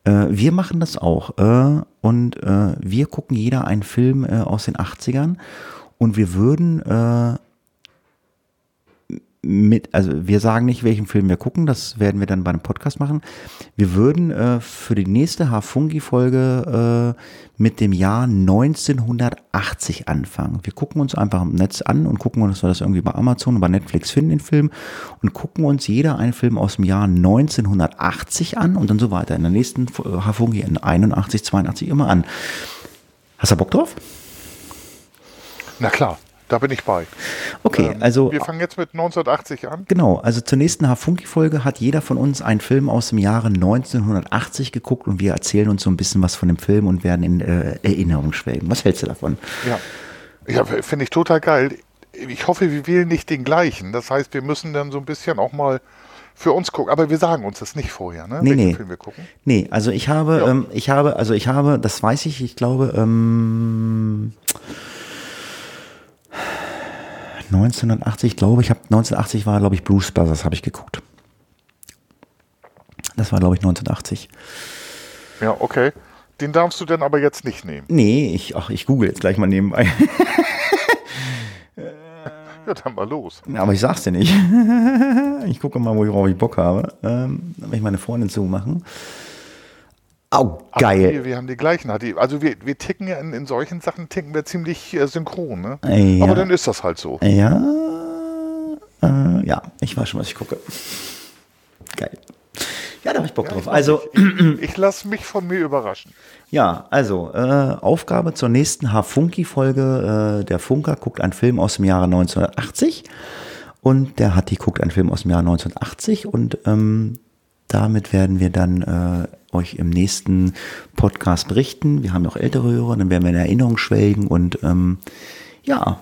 Äh, wir machen das auch. Äh, und äh, wir gucken jeder einen Film äh, aus den 80ern und wir würden äh, mit, also wir sagen nicht, welchen Film wir gucken, das werden wir dann bei einem Podcast machen. Wir würden äh, für die nächste Hafungi-Folge äh, mit dem Jahr 1980 anfangen. Wir gucken uns einfach im Netz an und gucken uns, dass wir das irgendwie bei Amazon und bei Netflix finden, den Film, und gucken uns jeder einen Film aus dem Jahr 1980 an und dann so weiter. In der nächsten Hafungi in 81, 82 immer an. Hast du Bock drauf? Na klar, da bin ich bei. Okay, Ähm, also Wir fangen jetzt mit 1980 an. Genau, also zur nächsten Hafunki-Folge hat jeder von uns einen Film aus dem Jahre 1980 geguckt und wir erzählen uns so ein bisschen was von dem Film und werden in äh, Erinnerung schwelgen. Was hältst du davon? Ja, ja finde ich total geil. Ich hoffe, wir wählen nicht den gleichen. Das heißt, wir müssen dann so ein bisschen auch mal für uns gucken. Aber wir sagen uns das nicht vorher, ne? Nee, welchen nee. Film wir gucken. Nee, also ich habe, Ja. ähm, ich habe, also ich habe, das weiß ich, ich glaube, ähm, 1980, ich glaube, ich habe 1980 war, glaube ich, Blues Brothers habe ich geguckt. Das war, glaube ich, 1980. Ja, okay. Den darfst du dann aber jetzt nicht nehmen. Nee, ich, ach, ich google jetzt gleich mal nebenbei. *laughs* Ja, dann mal los. Ja, Aber ich sag's dir nicht. *laughs* Ich gucke mal, worauf ich Bock habe. Ähm, ich meine Freundin zumachen. Au, Aber geil. Wir, wir haben die gleichen. Also wir, wir ticken ja in, in solchen Sachen ticken wir ziemlich äh, synchron, ne? Ja. Aber dann ist das halt so. Ja, äh, ja, ich weiß schon, was ich gucke. Geil. Ja, da habe ich Bock drauf. Also, Ich, ich *clears throat* lasse mich von mir überraschen. ja, also, äh, Aufgabe zur nächsten H-Funky-Folge. Äh, der Funker guckt einen Film aus dem Jahre 1980 und der Hatti guckt einen Film aus dem Jahre 1980 und ähm, damit werden wir dann äh, euch im nächsten Podcast berichten. Wir haben auch ältere Hörer, dann werden wir in Erinnerung schwelgen und ähm, ja,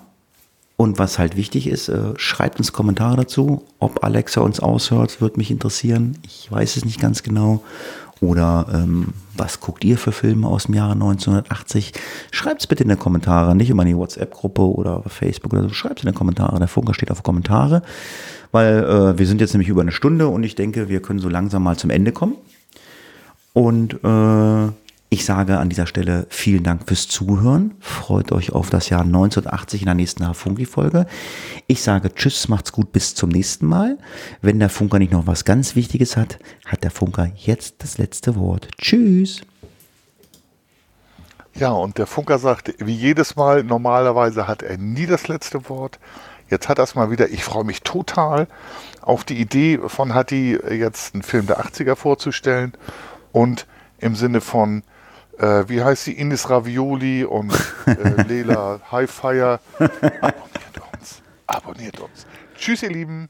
und was halt wichtig ist, äh, schreibt uns Kommentare dazu. Ob Alexa uns aushört, wird mich interessieren. Ich weiß es nicht ganz genau. Oder ähm, was guckt ihr für Filme aus dem Jahre 1980? Schreibt es bitte in die Kommentare, nicht immer in die WhatsApp-Gruppe oder Facebook oder so. Schreibt es in die Kommentare. Der Funker steht auf Kommentare, weil äh, wir sind jetzt nämlich über eine Stunde und ich denke, wir können so langsam mal zum Ende kommen. Und äh, ich sage an dieser Stelle vielen Dank fürs Zuhören. Freut euch auf das Jahr 1980 in der nächsten Funky-Folge. Ich sage Tschüss, macht's gut, bis zum nächsten Mal. Wenn der Funker nicht noch was ganz Wichtiges hat, hat der Funker jetzt das letzte Wort. Tschüss. Ja, und der Funker sagt, wie jedes Mal, normalerweise hat er nie das letzte Wort. Jetzt hat er es mal wieder. Ich freue mich total auf die Idee von Hatti, jetzt einen Film der 80er vorzustellen. Und im Sinne von, äh, wie heißt sie, Ines Ravioli und äh, *laughs* Lela Highfire. Abonniert uns. Abonniert uns. Tschüss, ihr Lieben.